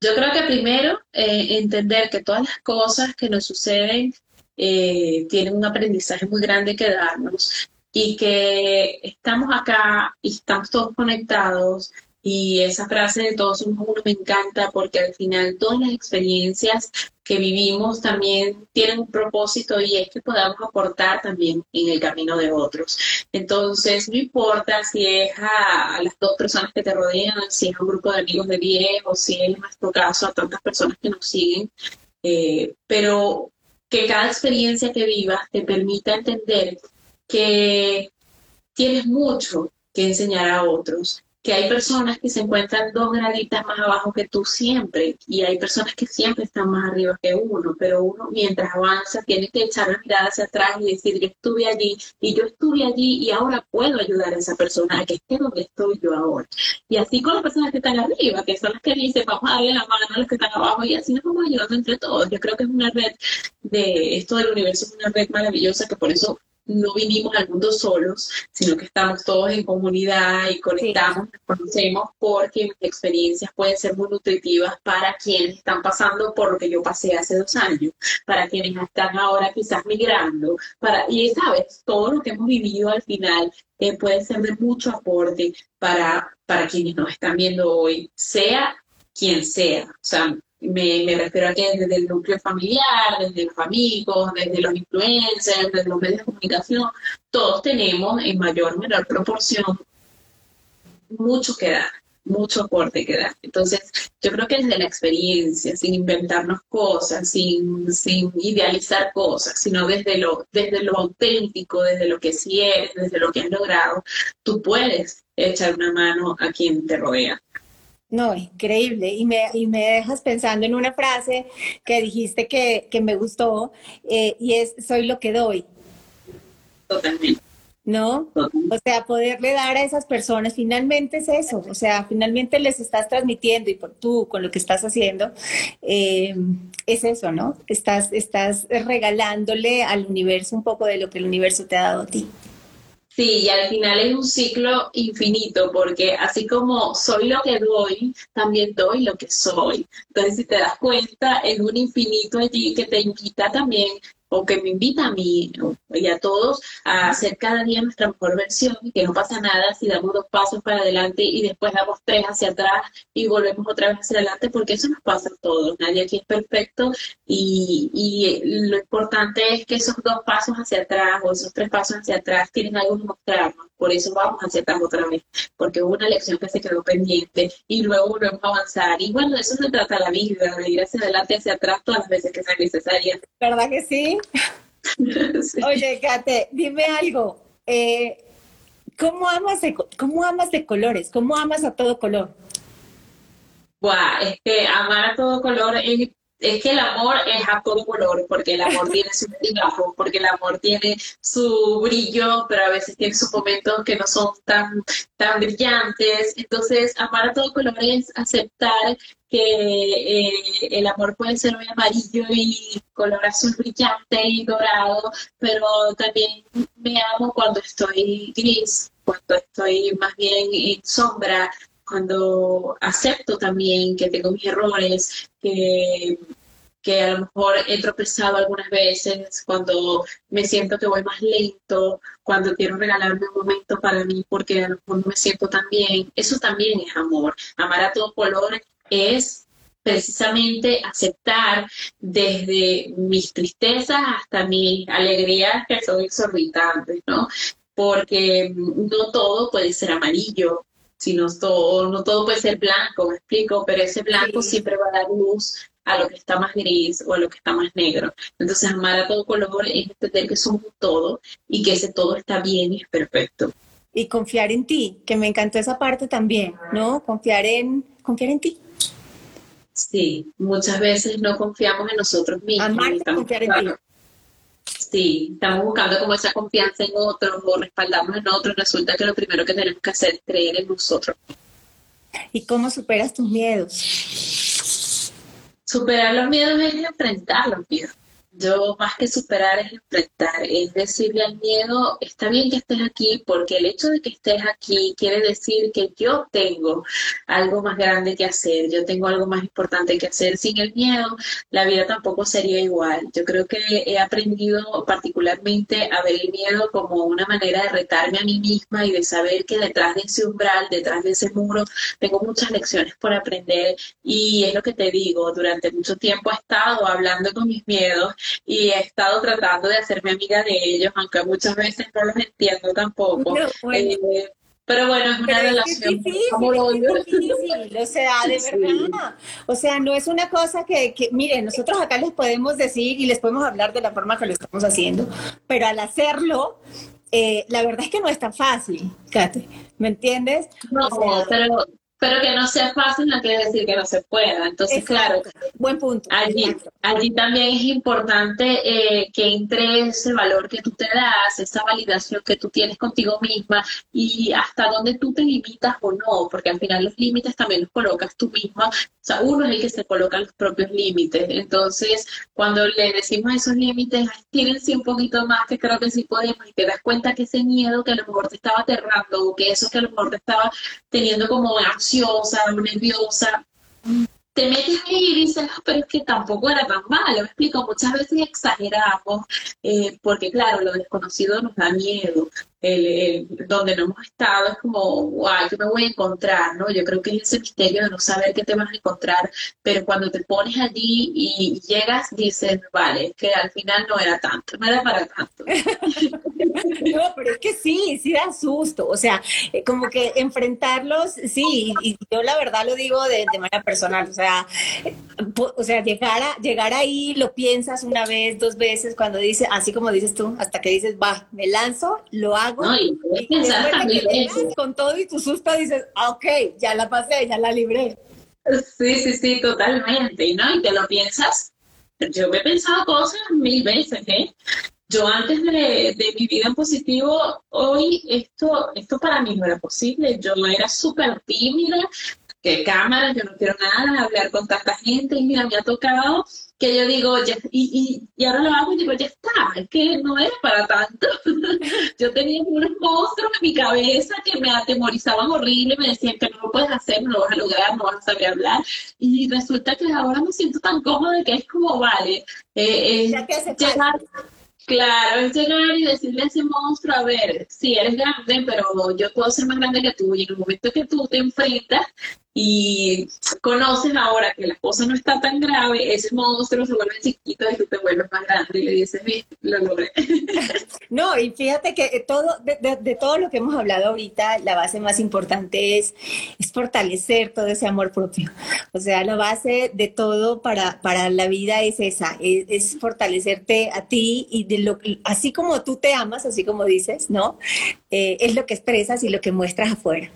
Speaker 2: Yo creo que primero eh, entender que todas las cosas que nos suceden eh, tienen un aprendizaje muy grande que darnos y que estamos acá y estamos todos conectados y esa frase de todos somos uno me encanta porque al final todas las experiencias que vivimos también tienen un propósito y es que podamos aportar también en el camino de otros. Entonces, no importa si es a, las dos personas que te rodean, si es a un grupo de amigos de bien o si es en nuestro caso a tantas personas que nos siguen, eh, pero que cada experiencia que vivas te permita entender que tienes mucho que enseñar a otros que hay personas que se encuentran dos graditas más abajo que tú siempre y hay personas que siempre están más arriba que uno, pero uno mientras avanza tiene que echar la mirada hacia atrás y decir yo estuve allí y yo estuve allí y ahora puedo ayudar a esa persona a que esté donde estoy yo ahora. Y así con las personas que están arriba, que son las que dicen vamos a darle la mano a los que están abajo y así nos vamos ayudando entre todos. Yo creo que es una red de esto del universo, es una red maravillosa que por eso no vinimos al mundo solos, sino que estamos todos en comunidad y conectamos, nos conocemos, porque mis experiencias pueden ser muy nutritivas para quienes están pasando por lo que yo pasé hace dos años, para quienes están ahora quizás migrando, para, y sabes, todo lo que hemos vivido al final eh, puede ser de mucho aporte para, para quienes nos están viendo hoy, sea quien sea. O sea, me, refiero a que desde el núcleo familiar, desde los amigos, desde los influencers, desde los medios de comunicación, todos tenemos en mayor o menor proporción mucho que dar, mucho aporte que dar. Entonces, yo creo que desde la experiencia, sin inventarnos cosas, sin, sin idealizar cosas, sino desde lo, desde lo auténtico, desde lo que sí eres, desde lo que has logrado, tú puedes echar una mano a quien te rodea.
Speaker 1: No, increíble. Y me, y me dejas pensando en una frase que dijiste que, me gustó eh, y es, soy lo que doy.
Speaker 2: Totalmente.
Speaker 1: ¿No? O sea, poderle dar a esas personas, finalmente es eso, o sea, finalmente les estás transmitiendo y por tú con lo que estás haciendo, eh, es eso, ¿no? Estás, estás regalándole al universo un poco de lo que el universo te ha dado a ti.
Speaker 2: Sí, y al final es un ciclo infinito, porque así como soy lo que doy, también doy lo que soy. Entonces, si te das cuenta, es un infinito allí que te invita también o que me invita a mí y a todos a hacer cada día nuestra mejor versión que no pasa nada si damos dos pasos para adelante y después damos tres hacia atrás y volvemos otra vez hacia adelante porque eso nos pasa a todos, nadie aquí es perfecto y, y lo importante es que esos dos pasos hacia atrás o esos tres pasos hacia atrás tienen algo que mostrarnos, por eso vamos hacia atrás otra vez, porque hubo una lección que se quedó pendiente y luego volvemos a avanzar y bueno, de eso se trata la vida, de ir hacia adelante, hacia atrás todas las veces que sea necesaria.
Speaker 1: ¿Verdad que sí? Oye, Kate, dime algo. Eh, ¿cómo, amas de, ¿Cómo amas de colores? ¿Cómo amas a todo color?
Speaker 2: Buah, es que amar a todo color es es que el amor es a todo color, porque el amor tiene su brillo, porque el amor tiene su brillo, pero a veces tiene sus momentos que no son tan, tan brillantes. Entonces, amar a todo color es aceptar que eh, el amor puede ser muy amarillo y color azul brillante y dorado, pero también me amo cuando estoy gris, cuando estoy más bien en sombra, cuando acepto también que tengo mis errores, que, que a lo mejor he tropezado algunas veces, cuando me siento que voy más lento, cuando quiero regalarme un momento para mí porque a lo mejor no me siento tan bien, eso también es amor. Amar a todo color es precisamente aceptar desde mis tristezas hasta mis alegrías que son exorbitantes, ¿no? Porque no todo puede ser amarillo, si no todo, no todo puede ser blanco, me explico, pero ese blanco siempre va a dar luz a lo que está más gris o a lo que está más negro. Entonces, amar a todo color es entender que somos un todo y que ese todo está bien y es perfecto.
Speaker 1: Y confiar en ti, que me encantó esa parte también, ¿no? Confiar en, confiar en ti.
Speaker 2: Sí, muchas veces no confiamos en nosotros mismos.
Speaker 1: Amar confiar en ti.
Speaker 2: Sí, estamos buscando como esa confianza en otros o respaldarnos en otros. Resulta que lo primero que tenemos que hacer es creer en nosotros.
Speaker 1: ¿Y cómo superas tus miedos?
Speaker 2: Superar los miedos es enfrentar los miedos. Yo más que superar es enfrentar, es decirle al miedo, está bien que estés aquí, porque el hecho de que estés aquí quiere decir que yo tengo algo más grande que hacer, yo tengo algo más importante que hacer. Sin el miedo, la vida tampoco sería igual. Yo creo que he aprendido particularmente a ver el miedo como una manera de retarme a mí misma y de saber que detrás de ese umbral, detrás de ese muro, tengo muchas lecciones por aprender y es lo que te digo, durante mucho tiempo he estado hablando con mis miedos y he estado tratando de hacerme amiga de ellos, aunque muchas veces no los entiendo tampoco. Eh, pero bueno, es una relación.
Speaker 1: Es difícil, o sea, de verdad. O sea, no es una cosa que, que, miren, nosotros acá les podemos decir y les podemos hablar de la forma que lo estamos haciendo, pero al hacerlo, eh, la verdad es que no es tan fácil, Kate, ¿me entiendes?
Speaker 2: No, pero pero que no sea fácil no quiere decir que no se pueda. Entonces, claro,
Speaker 1: buen punto.
Speaker 2: Allí, allí también es importante eh, que entre ese valor que tú te das, esa validación que tú tienes contigo misma y hasta dónde tú te limitas o no, porque al final los límites también los colocas tú misma. O sea, uno es el que se coloca los propios límites. Entonces, cuando le decimos esos límites, tírense un poquito más, que creo que sí podemos, y te das cuenta que ese miedo que a lo mejor te estaba aterrando o que eso que a lo mejor te estaba teniendo como ansiosa nerviosa, te metes ahí y dices, ah, pero es que tampoco era tan malo, me explico, muchas veces exageramos, eh, porque claro, lo desconocido nos da miedo, el, donde no hemos estado es como, guay, ¿qué me voy a encontrar? ¿no? Yo creo que es ese misterio de no saber qué te vas a encontrar, pero cuando te pones allí y llegas, dices, vale, que al final no era tanto, no era para tanto.
Speaker 1: no, pero es que sí, sí da susto, o sea, eh, como que enfrentarlos, sí, y, yo la verdad lo digo de, manera personal, o sea, o sea, llegar, a, llegar ahí, lo piensas una vez, dos veces, cuando dices, así como dices tú, hasta que dices, va, me lanzo, lo hago con todo y tu susto dices, ah, ok, ya la pasé, ya la libré.
Speaker 2: Sí, sí, sí, totalmente, ¿no? Y te lo piensas. Yo me he pensado cosas mil veces, ¿eh? Yo antes de, de mi vida en positivo, hoy esto, esto para mí no era posible. Yo era súper tímida, que cámara, yo no quiero nada, hablar con tanta gente, y mira, me ha tocado que yo digo, ya, y, y, ahora lo hago y digo, ya está, es que no era para tanto. yo tenía unos monstruos en mi cabeza que me atemorizaban horrible, me decían que no lo puedes hacer, no lo vas a lograr, no vas a saber hablar. Y resulta que ahora me siento tan cómoda que es como, vale, eh, eh llegar, Claro, es llegar y decirle a ese monstruo, a ver, sí, eres grande, pero yo puedo ser más grande que tú. Y en el momento que tú te enfrentas, y conoces ahora que la cosa no está tan grave, ese monstruo se vuelve chiquito y tú te vuelves más grande y le dices, lo logré.
Speaker 1: No, y fíjate que todo, de, todo lo que hemos hablado ahorita, la base más importante es, es fortalecer todo ese amor propio. O sea, la base de todo para, para la vida es esa, es, fortalecerte a ti y de lo así como tú te amas, así como dices, ¿no? Eh, es lo que expresas y lo que muestras afuera.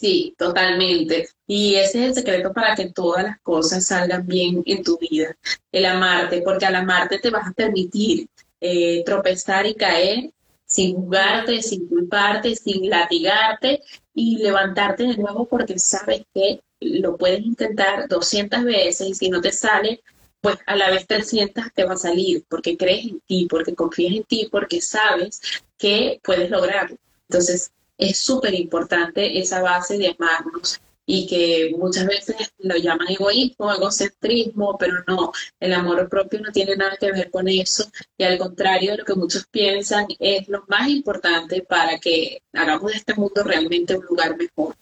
Speaker 2: Sí, totalmente. Y ese es el secreto para que todas las cosas salgan bien en tu vida, el amarte, porque al amarte te vas a permitir eh, tropezar y caer sin jugarte, sin culparte, sin latigarte y levantarte de nuevo porque sabes que lo puedes intentar 200 veces y si no te sale, pues a la vez 300 te va a salir porque crees en ti, porque confías en ti, porque sabes que puedes lograrlo. Entonces, es súper importante esa base de amarnos y que muchas veces lo llaman egoísmo, egocentrismo, pero no, el amor propio no tiene nada que ver con eso y al contrario de lo que muchos piensan es lo más importante para que hagamos de este mundo realmente un lugar mejor.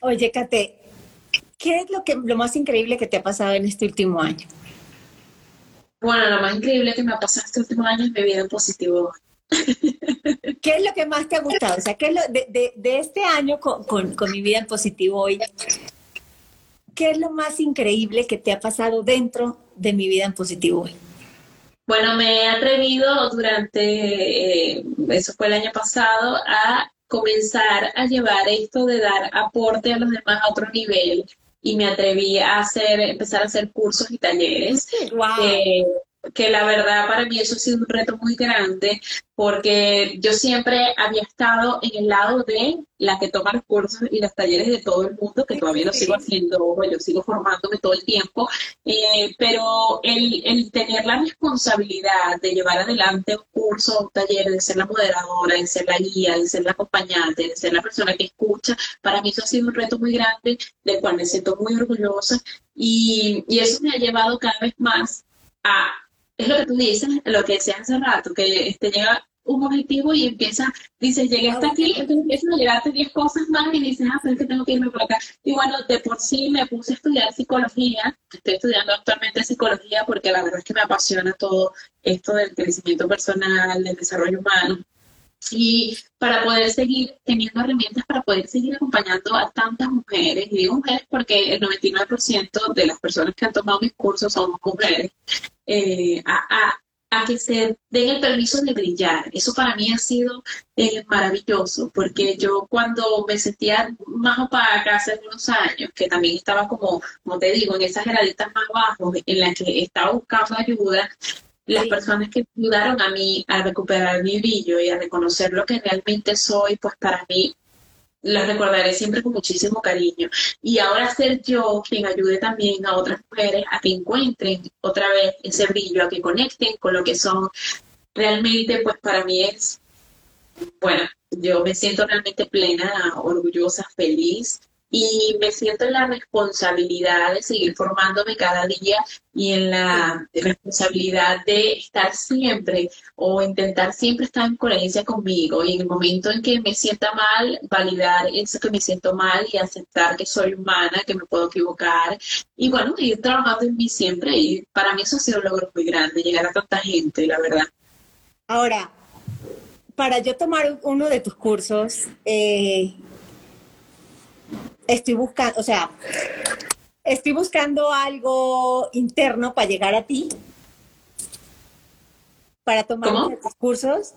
Speaker 1: Oye, Kate, ¿qué es lo, que, lo más increíble que te ha pasado en este último año?
Speaker 2: Bueno, lo más increíble que me ha pasado este último año es mi vida en positivo.
Speaker 1: ¿Qué es lo que más te ha gustado? O sea, ¿qué es lo de, de, este año con, con, mi vida en positivo hoy? ¿qué es lo más increíble que te ha pasado dentro de mi vida en positivo hoy?
Speaker 2: Bueno, me he atrevido durante, eh, eso fue el año pasado, a comenzar a llevar esto de dar aporte a los demás a otro nivel y me atreví a hacer, empezar a hacer cursos y talleres.
Speaker 1: Wow.
Speaker 2: Eh, que la verdad para mí eso ha sido un reto muy grande porque yo siempre había estado en el lado de la que toma los cursos y los talleres de todo el mundo, que todavía lo sigo haciendo, yo sigo formándome todo el tiempo, eh, pero el, el, tener la responsabilidad de llevar adelante un curso, un taller, de ser la moderadora, de ser la guía, de ser la acompañante, de ser la persona que escucha, para mí eso ha sido un reto muy grande, del cual me siento muy orgullosa y, y eso me ha llevado cada vez más a es lo que tú dices, lo que decías hace rato, que este, llega un objetivo y empieza, dices, llegué hasta aquí, entonces empiezan a llegarte 10 cosas más y dices, ah, pero es que tengo que irme por acá. Y bueno, de por sí me puse a estudiar psicología, estoy estudiando actualmente psicología porque la verdad es que me apasiona todo esto del crecimiento personal, del desarrollo humano. Y para poder seguir teniendo herramientas para poder seguir acompañando a tantas mujeres, y digo mujeres porque el 99% de las personas que han tomado mis cursos son mujeres, eh, a, a, que se den el permiso de brillar. Eso para mí ha sido eh, maravilloso, porque yo cuando me sentía más opaca hace unos años, que también estaba como, como te digo, en esas graditas más abajo, en las que estaba buscando ayuda, las personas que ayudaron a mí a recuperar mi brillo y a reconocer lo que realmente soy, pues para mí las recordaré siempre con muchísimo cariño. Y ahora ser yo quien ayude también a otras mujeres a que encuentren otra vez ese brillo, a que conecten con lo que son, realmente pues para mí es, bueno, yo me siento realmente plena, orgullosa, feliz y me siento en la responsabilidad de seguir formándome cada día y en la responsabilidad de estar siempre o intentar siempre estar en coherencia conmigo y en el momento en que me sienta mal, validar eso que me siento mal y aceptar que soy humana, que me puedo equivocar y bueno, ir trabajando en mí siempre y para mí eso ha sido un logro muy grande, llegar a tanta gente, la verdad.
Speaker 1: Ahora, para yo tomar uno de tus cursos, eh, estoy buscando, o sea, estoy buscando algo interno para llegar a ti, para tomar los cursos.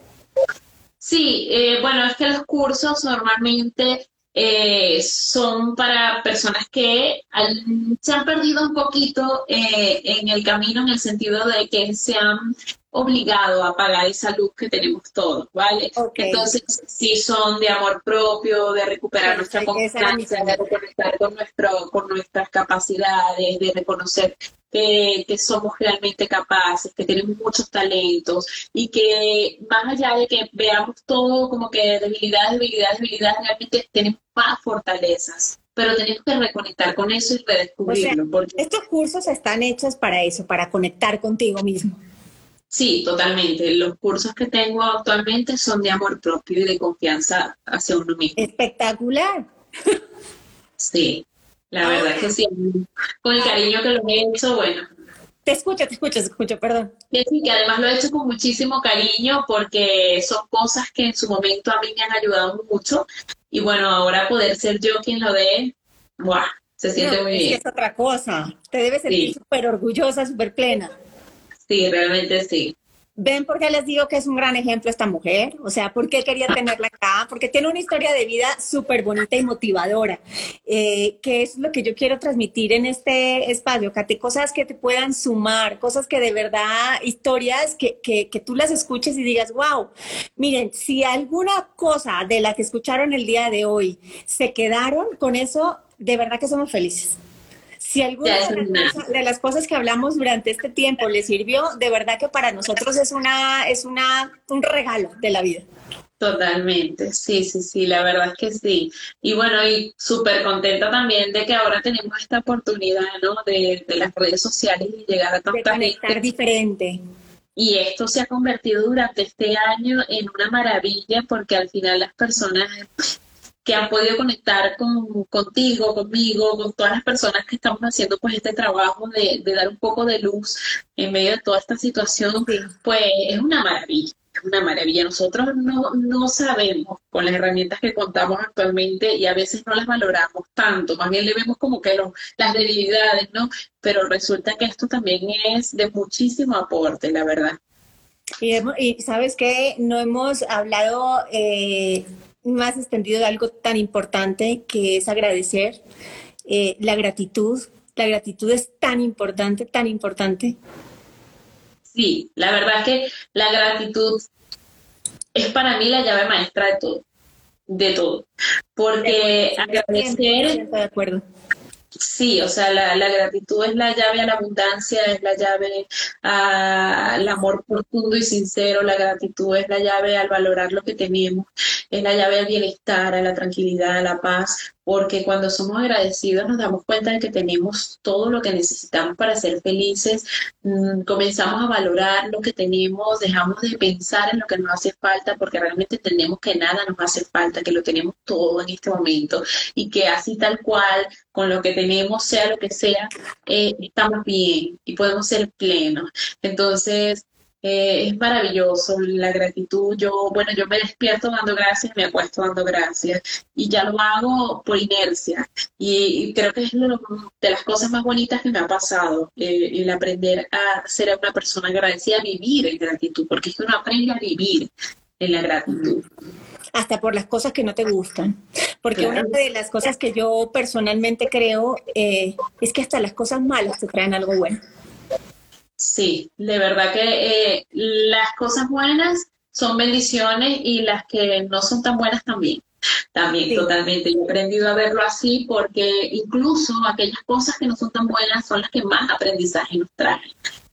Speaker 2: Sí, eh, bueno, es que los cursos normalmente eh, son para personas que se han perdido un poquito eh, en el camino en el sentido de que se han obligado a pagar esa luz que tenemos todos, ¿vale? Entonces, si son de amor propio, de recuperar nuestra confianza, de reconectar con, nuestro, con nuestras capacidades, de reconocer que, que, somos realmente capaces, que tenemos muchos talentos y que más allá de que veamos todo como que debilidades, debilidades, debilidades, realmente tenemos más fortalezas. Pero tenemos que reconectar con eso y redescubrirlo. porque...
Speaker 1: Estos cursos están hechos para eso, para conectar contigo mismo.
Speaker 2: Sí, totalmente. Los cursos que tengo actualmente son de amor propio y de confianza hacia uno mismo.
Speaker 1: Espectacular.
Speaker 2: Sí, la verdad es que sí. Con el cariño que lo he hecho, bueno.
Speaker 1: Te escucho, te escucho, te escucho, perdón.
Speaker 2: Sí, que además lo he hecho con muchísimo cariño porque son cosas que en su momento a mí me han ayudado mucho. Y bueno, ahora poder ser yo quien lo dé, ¡buah! Se siente muy bien.
Speaker 1: Es otra cosa. Te debes sentir súper orgullosa, súper plena.
Speaker 2: Sí, realmente sí.
Speaker 1: ¿Ven por qué les digo que es un gran ejemplo esta mujer? O sea, ¿por qué quería tenerla acá? Porque tiene una historia de vida súper bonita y motivadora, eh, que es lo que yo quiero transmitir en este espacio, Cate, cosas que te puedan sumar, cosas que de verdad, historias que, que, que tú las escuches y digas, wow, miren, si alguna cosa de la que escucharon el día de hoy se quedaron con eso, de verdad que somos felices. Si alguna de las, cosas, que hablamos durante este tiempo le sirvió, de verdad que para nosotros es una, es una, un regalo de la vida.
Speaker 2: Totalmente, sí, sí, sí, la verdad es que sí. Y bueno, y súper contenta también de que ahora tenemos esta oportunidad, ¿no? De, de las redes sociales y llegar a tanta
Speaker 1: gente. diferente.
Speaker 2: Y esto se ha convertido durante este año en una maravilla porque al final las personas que han podido conectar con, contigo, conmigo, con todas las personas que estamos haciendo pues este trabajo de, dar un poco de luz en medio de toda esta situación, pues es una maravilla. es una maravilla. Nosotros no, no sabemos con las herramientas que contamos actualmente y a veces no las valoramos tanto, más bien le vemos como que las debilidades, ¿no? Pero resulta que esto también es de muchísimo aporte, la verdad.
Speaker 1: Y, sabes que no hemos hablado eh, más extendido de algo tan importante que es agradecer eh, la gratitud. La gratitud es tan importante, tan importante.
Speaker 2: Sí, la verdad es que la gratitud es para mí la llave maestra de todo, de todo, porque agradecer...
Speaker 1: De acuerdo.
Speaker 2: Sí, o sea, la, la, gratitud es la llave a la abundancia, es la llave al amor profundo y sincero, la gratitud es la llave al valorar lo que tenemos, es la llave al bienestar, a la tranquilidad, a la paz, porque cuando somos agradecidos nos damos cuenta de que tenemos todo lo que necesitamos para ser felices, mm, comenzamos a valorar lo que tenemos, dejamos de pensar en lo que nos hace falta, porque realmente entendemos que nada nos hace falta, que lo tenemos todo en este momento y que así tal cual, con lo que tenemos, sea lo que sea, eh, estamos bien y podemos ser plenos. Entonces, eh, es maravilloso la gratitud. Yo, bueno, yo me despierto dando gracias, me acuesto dando gracias y ya lo hago por inercia. Y, creo que es una de las cosas más bonitas que me ha pasado, eh, el aprender a ser una persona agradecida, a vivir en gratitud, porque es que uno aprende a vivir en la gratitud.
Speaker 1: Hasta por las cosas que no te gustan. Porque una de las cosas que yo personalmente creo eh, es que hasta las cosas malas te traen algo bueno.
Speaker 2: Sí, de verdad que eh, las cosas buenas son bendiciones y las que no son tan buenas también. También, totalmente. Yo he aprendido a verlo así porque incluso aquellas cosas que no son tan buenas son las que más aprendizaje nos traen.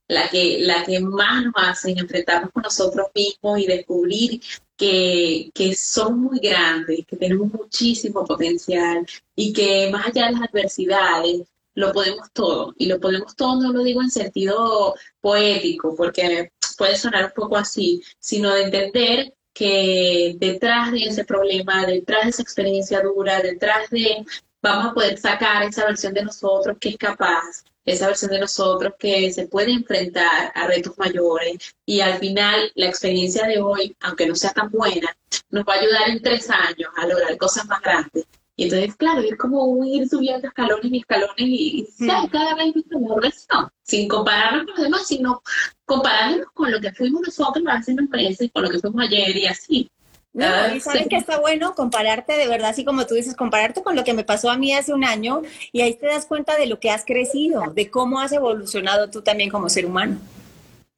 Speaker 2: La que, la que más nos hacen enfrentarnos con nosotros mismos y descubrir que, que somos muy grandes, que tenemos muchísimo potencial y que más allá de las adversidades, lo podemos todo. Y lo podemos todo no lo digo en sentido poético, porque puede sonar un poco así, sino de entender que detrás de ese problema, detrás de esa experiencia dura, detrás de vamos a poder sacar esa versión de nosotros que es capaz, esa versión de nosotros que se puede enfrentar a retos mayores y al final la experiencia de hoy, aunque no sea tan buena, nos va a ayudar en tres años a lograr cosas más grandes. Y entonces, claro, es como ir subiendo escalones y escalones y, mm. cada vez mejor versión, sin compararnos con los demás, sino compararnos con lo que fuimos nosotros hace unos meses, con lo que fuimos ayer y así.
Speaker 1: No, y sabes que está bueno compararte de verdad, así como tú dices, compararte con lo que me pasó a mí hace un año y ahí te das cuenta de lo que has crecido, de cómo has evolucionado tú también como ser humano.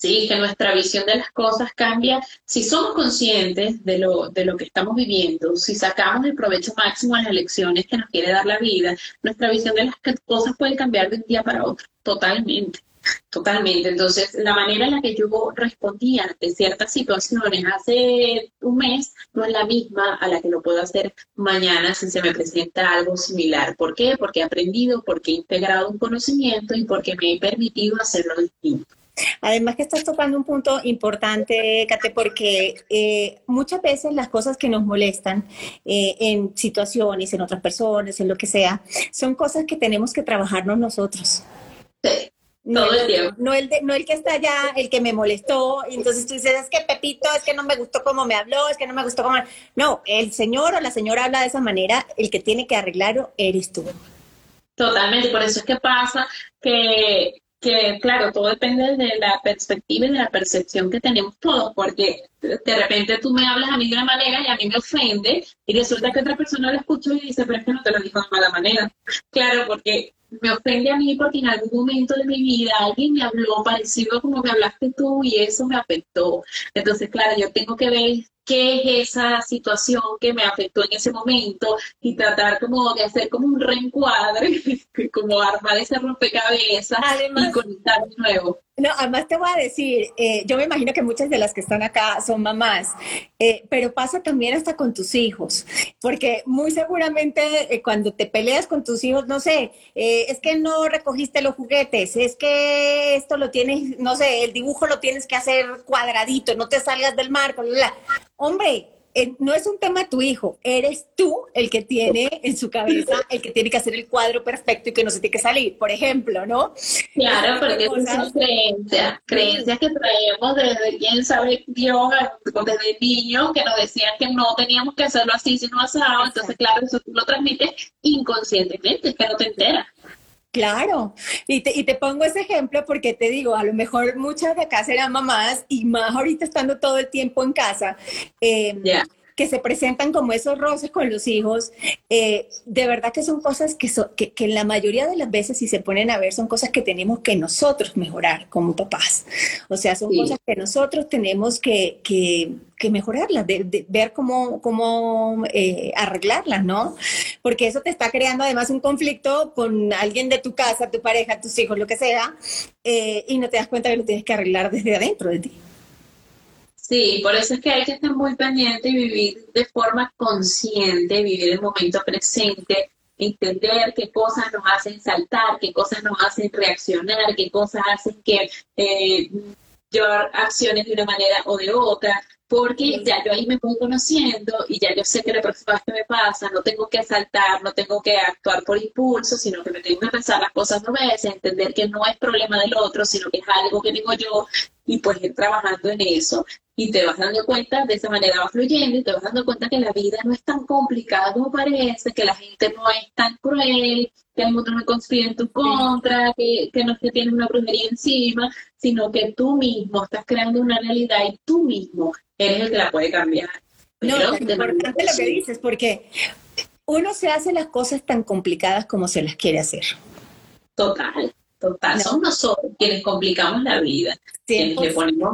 Speaker 2: ¿Sí? que nuestra visión de las cosas cambia si somos conscientes de lo, de lo que estamos viviendo, si sacamos el provecho máximo a las elecciones que nos quiere dar la vida, nuestra visión de las cosas puede cambiar de un día para otro, totalmente. Totalmente. Entonces, la manera en la que yo respondía ante ciertas situaciones hace un mes no es la misma a la que lo puedo hacer mañana si se me presenta algo similar. ¿Por qué? Porque he aprendido, porque he integrado un conocimiento y porque me he permitido hacerlo distinto.
Speaker 1: Además que estás tocando un punto importante, Kate, porque eh, muchas veces las cosas que nos molestan eh, en situaciones, en otras personas, en lo que sea, son cosas que tenemos que trabajarnos nosotros.
Speaker 2: Sí. No, Todo el, tiempo.
Speaker 1: No el, no el que está allá, el que me molestó, y entonces tú dices, es que Pepito, es que no me gustó cómo me habló, es que no me gustó cómo... No, el señor o la señora habla de esa manera, el que tiene que arreglarlo eres tú.
Speaker 2: Totalmente, por eso es que pasa que que claro, todo depende de la perspectiva y de la percepción que tenemos todos, porque de repente tú me hablas a mí de una manera y a mí me ofende y resulta que otra persona lo escucha y dice, pero es que no te lo dijo de mala manera. Claro, porque me ofende a mí porque en algún momento de mi vida alguien me habló parecido como me hablaste tú y eso me afectó. Entonces, claro, yo tengo que ver qué es esa situación que me afectó en ese momento y tratar como de hacer como un reencuadre, como armar ese rompecabezas y conectar de nuevo.
Speaker 1: No, además te voy a decir, eh, yo me imagino que muchas de las que están acá son mamás, eh, pero pasa también hasta con tus hijos, porque muy seguramente eh, cuando te peleas con tus hijos, no sé, es que no recogiste los juguetes, es que esto lo tienes, no sé, el dibujo lo tienes que hacer cuadradito, no te salgas del marco, la, hombre, eh, no es un tema tu hijo, eres tú el que tiene en su cabeza, el que tiene que hacer el cuadro perfecto y que no se tiene que salir, por ejemplo, ¿no?
Speaker 2: Claro, porque son creencias, creencias que traemos desde quién sabe Dios, desde niño, que nos decían que no teníamos que hacerlo así, sino asado, entonces claro, eso tú lo transmites inconscientemente, es que no te enteras.
Speaker 1: Claro, y te, y te pongo ese ejemplo porque te digo, a lo mejor muchas de acá serán mamás y más ahorita estando todo el tiempo en casa. Eh, que se presentan como esos roces con los hijos, eh, de verdad que son cosas que, que, que, la mayoría de las veces, si se ponen a ver, son cosas que tenemos que nosotros mejorar como papás. O sea, son cosas que nosotros tenemos que, que, que mejorarlas, de, ver cómo, cómo eh, arreglarlas, ¿no? Porque eso te está creando además un conflicto con alguien de tu casa, tu pareja, tus hijos, lo que sea, eh, y no te das cuenta que lo tienes que arreglar desde adentro de ti.
Speaker 2: Sí, por eso es que hay que estar muy pendiente y vivir de forma consciente, vivir el momento presente, entender qué cosas nos hacen saltar, qué cosas nos hacen reaccionar, qué cosas hacen que eh, llevar acciones de una manera o de otra, porque ya yo ahí me voy conociendo y ya yo sé que la próxima vez que me pasa no tengo que saltar, no tengo que actuar por impulso, sino que me tengo que pensar las cosas dos veces, entender que no es problema del otro, sino que es algo que tengo yo y pues ir trabajando en eso y te vas dando cuenta, de esa manera va fluyendo y te vas dando cuenta que la vida no es tan complicada como parece, que la gente no es tan cruel, que hay mundo no conspira en tu contra, que, que no te tienes una brujería encima, sino que tú mismo estás creando una realidad y tú mismo eres el que la puede cambiar.
Speaker 1: no, es importante lo que dices, porque uno se hace las cosas tan complicadas como se las quiere hacer.
Speaker 2: Total, total. Somos nosotros quienes complicamos la vida, quienes le ponemos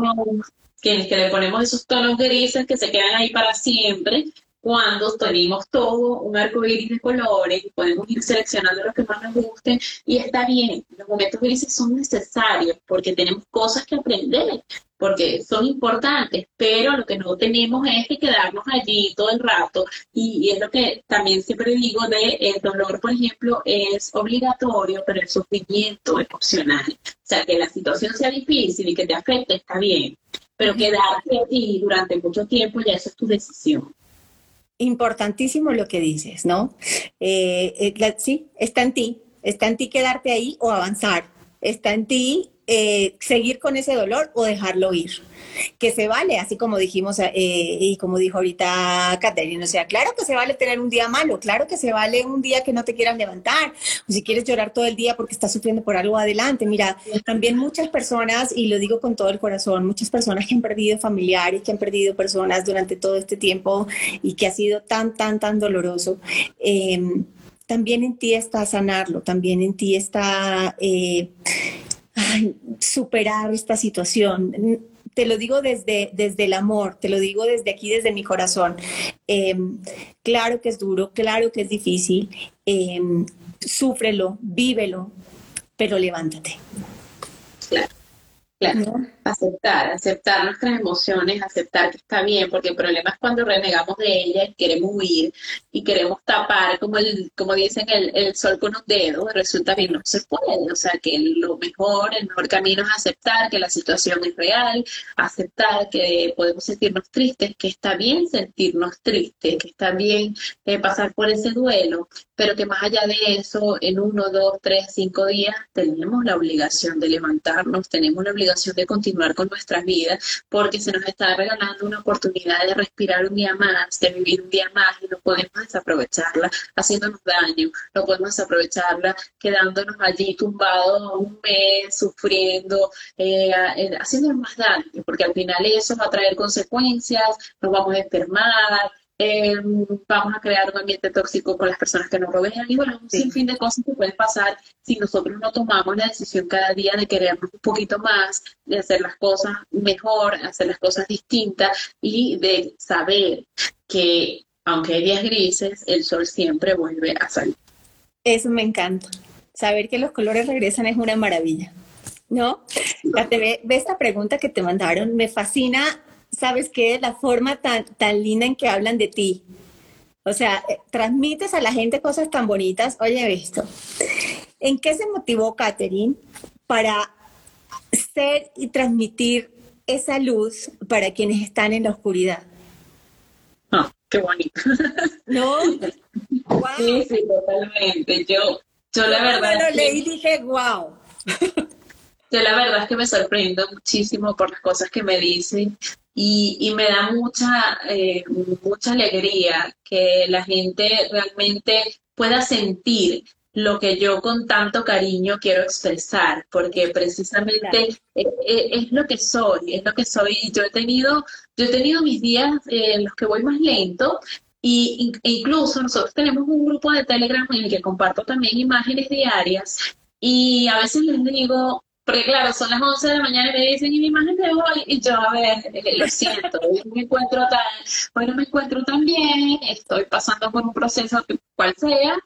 Speaker 2: que le ponemos esos tonos grises que se quedan ahí para siempre, cuando tenemos todo un arco iris de colores y podemos ir seleccionando los que más nos gusten y está bien, los momentos grises son necesarios porque tenemos cosas que aprender, porque son importantes, pero lo que no tenemos es que quedarnos allí todo el rato y, es lo que también siempre digo de el dolor, por ejemplo, es obligatorio, pero el sufrimiento es opcional. O sea, que la situación sea difícil y que te afecte está bien, pero quedarte allí durante mucho tiempo ya eso es tu decisión.
Speaker 1: Importantísimo lo que dices, ¿no? Eh, eh, sí, está en ti, está en ti quedarte ahí o avanzar, está en ti eh, seguir con ese dolor o dejarlo ir. Que se vale, así como dijimos eh, y como dijo ahorita Catherine, o sea, claro que se vale tener un día malo, claro que se vale un día que no te quieran levantar, o si quieres llorar todo el día porque estás sufriendo por algo adelante. Mira, también muchas personas, y lo digo con todo el corazón, muchas personas que han perdido familiares, que han perdido personas durante todo este tiempo y que ha sido tan, tan, tan doloroso. Em, también en ti está sanarlo, también en ti está eh, superar esta situación. Te lo digo desde, desde el amor, te lo digo desde aquí, desde mi corazón. Em, claro que es duro, claro que es difícil. Em, súfrelo, vívelo, pero levántate.
Speaker 2: Claro. Aceptar, aceptar nuestras emociones, aceptar que está bien, porque el problema es cuando renegamos de ellas, queremos huir y queremos tapar, como el, como dicen, el, sol con un dedo, resulta bien, no se puede. O sea, que lo mejor, el mejor camino es aceptar que la situación es real, aceptar que podemos sentirnos tristes, que está bien sentirnos tristes, que está bien eh, pasar por ese duelo, pero que más allá de eso, en uno, dos, tres, cinco días, tenemos la obligación de levantarnos, tenemos la obligación de continuar con nuestras vidas, porque se nos está regalando una oportunidad de respirar un día más, de vivir un día más, y no podemos desaprovecharla haciéndonos daño, no podemos desaprovecharla quedándonos allí tumbados un mes, sufriendo, eh, eh, haciéndonos más daño, porque al final eso va a traer consecuencias, nos vamos a enfermar, eh, vamos a crear un ambiente tóxico con las personas que nos rodean y bueno, un sinfín de cosas que pueden pasar si nosotros no tomamos la decisión cada día de querernos un poquito más, de hacer las cosas mejor, hacer las cosas distintas y de saber que aunque hay días grises, el sol siempre vuelve a salir.
Speaker 1: Eso me encanta. Saber que los colores regresan es una maravilla. ¿No? Te ve, ve esta pregunta que te mandaron. Me fascina ¿sabes qué? La forma tan, tan linda en que hablan de ti. O sea, eh, transmites a la gente cosas tan bonitas. Oye, esto. ¿En qué se motivó Catherine para ser y transmitir esa luz para quienes están en la oscuridad?
Speaker 2: qué bonito.
Speaker 1: No,
Speaker 2: Sí, sí, totalmente. Yo, yo la verdad.
Speaker 1: Lo leí y dije, wow.
Speaker 2: Yo la verdad es que me sorprendo muchísimo por las cosas que me dicen y, y me da mucha, eh, mucha alegría que la gente realmente pueda sentir lo que yo con tanto cariño quiero expresar, porque precisamente es, es, lo que soy, es lo que soy. Yo he tenido, yo he tenido mis días en los que voy más lento, y e incluso nosotros tenemos un grupo de Telegram en el que comparto también imágenes diarias y a veces les digo, porque claro, son las 11 de la mañana y me dicen, ¿y mi imagen de hoy? Y yo, a ver, eh, lo siento, hoy no me encuentro tan, hoy no me encuentro tan bien, estoy pasando por un proceso cual sea,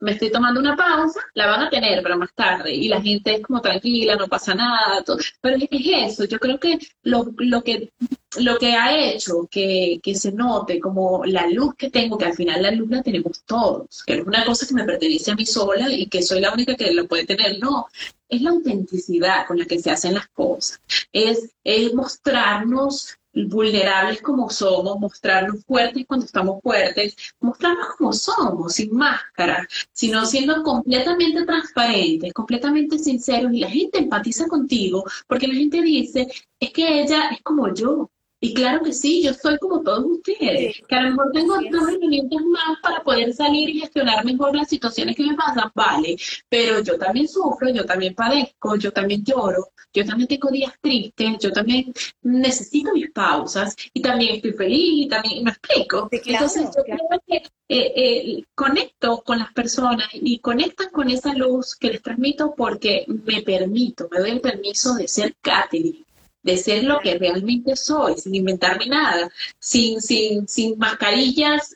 Speaker 2: me estoy tomando una pausa, la van a tener, pero más tarde, y la gente es como tranquila, no pasa nada, todo. pero es, eso, yo creo que lo, lo que lo que ha hecho que, que, se note como la luz que tengo, que al final la luz la tenemos todos, que es una cosa que me pertenece a mí sola y que soy la única que la puede tener, no, es la autenticidad con la que se hacen las cosas, es, es mostrarnos vulnerables como somos, mostrarnos fuertes cuando estamos fuertes, mostrarnos como somos, sin máscara, sino siendo completamente transparentes, completamente sinceros. Y la gente empatiza contigo porque la gente dice, es que ella es como yo, y claro que sí, yo soy como todos ustedes, que a lo mejor tengo dos herramientas más para poder salir y gestionar mejor las situaciones que me pasan, vale, pero yo también sufro, yo también padezco, yo también lloro, yo también tengo días tristes, yo también necesito mis pausas y también estoy feliz y también me explico. Entonces yo creo que eh, eh, conecto con las personas y conectan con esa luz que les transmito porque me permito, me doy el permiso de ser Catherine de ser lo que realmente soy, sin inventarme nada, sin, sin, sin mascarillas,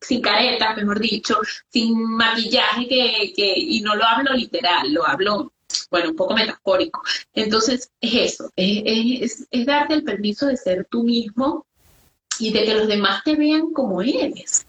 Speaker 2: sin, caretas, mejor dicho, sin maquillaje que, que, y no lo hablo literal, lo hablo, bueno, un poco metafórico. Entonces, es eso, es, es, es darte el permiso de ser tú mismo y de que los demás te vean como eres.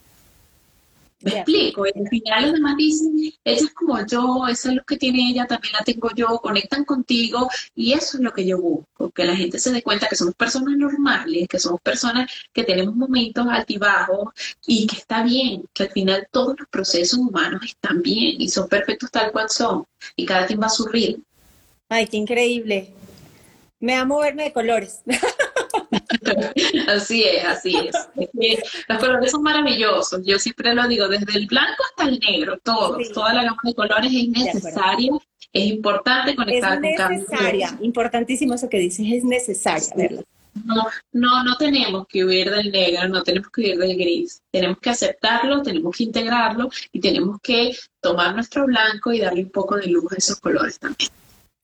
Speaker 2: Me explico, y al final los demás dicen, ella es como yo, esa es lo que tiene ella, también la tengo yo, conectan contigo y eso es lo que yo busco, que la gente se dé cuenta que somos personas normales, que somos personas que tenemos momentos altibajos y que está bien, que al final todos los procesos humanos están bien y son perfectos tal cual son y cada quien va a su ritmo.
Speaker 1: Ay, qué increíble. Me da moverme de colores.
Speaker 2: así es, así es. los colores son maravillosos. Yo siempre lo digo, desde el blanco hasta el negro, todo, toda la gama de colores es necesaria. Es importante conectar
Speaker 1: es con necesaria, importantísimo eso que dices, es necesaria,
Speaker 2: No, no, no tenemos que huir del negro, no tenemos que huir del gris. Tenemos que aceptarlo, tenemos que integrarlo y tenemos que tomar nuestro blanco y darle un poco de luz a esos colores también.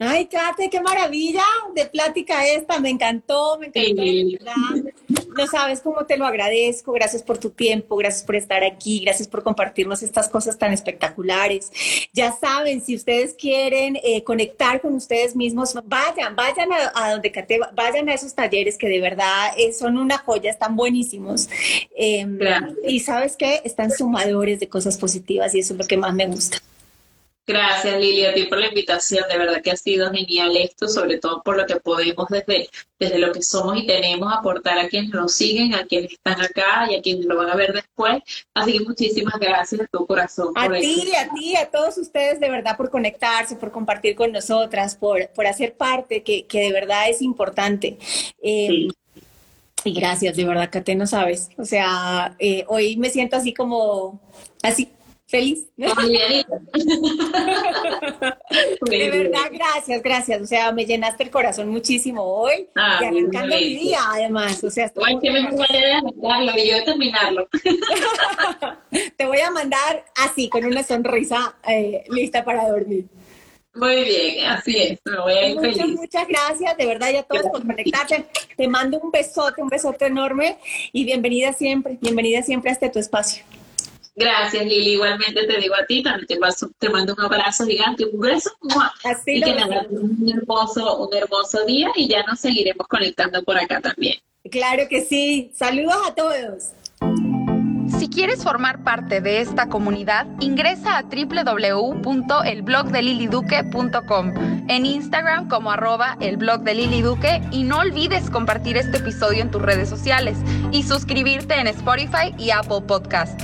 Speaker 1: Ay, Kate, qué maravilla de plática esta, me encantó, me encantó, verdad. No sabes cómo te lo agradezco, gracias por tu tiempo, gracias por estar aquí, gracias por compartirnos estas cosas tan espectaculares. Ya saben, si ustedes quieren eh, conectar con ustedes mismos, vayan, vayan a, donde Kate, vayan a esos talleres que de verdad eh, son una joya, están buenísimos. Em, y sabes qué, están sumadores de cosas positivas y eso es lo que más me gusta.
Speaker 2: Gracias Lili a ti por la invitación, de verdad que ha sido genial esto, sobre todo por lo que podemos desde, desde lo que somos y tenemos aportar a quienes nos siguen, a quienes están acá y a quienes lo van a ver después. Así que muchísimas gracias de todo corazón.
Speaker 1: A ti, a ti, a todos ustedes de verdad por conectarse, por compartir con nosotras, por, por hacer parte, que, que de verdad es importante. Eh, y gracias, de verdad, Kate, no sabes. O sea, eh, hoy me siento así como, así feliz. de verdad, gracias, gracias. O sea, me llenaste el corazón muchísimo hoy ah, y arrancando mi día, además. O sea,
Speaker 2: estoy que me arrancarlo y yo terminarlo.
Speaker 1: Te voy a mandar así, con una sonrisa eh, lista para dormir.
Speaker 2: Muy bien, así es, me voy a ir
Speaker 1: muchas, feliz. Muchas gracias, de verdad, ya todos por conectarte. Te mando un besote, un besote enorme y bienvenida siempre, bienvenida siempre a este tu espacio.
Speaker 2: Gracias, Lili. Igualmente te digo a ti, también te, mando un abrazo gigante, un beso.
Speaker 1: Así
Speaker 2: y que nada, un hermoso, un hermoso día y ya nos seguiremos conectando por acá también.
Speaker 1: Claro que sí. Saludos a todos.
Speaker 3: Si quieres formar parte de esta comunidad, ingresa a www.elblogdeliliduque.com, en Instagram como arroba el y no olvides compartir este episodio en tus redes sociales y suscribirte en Spotify y Apple Podcast.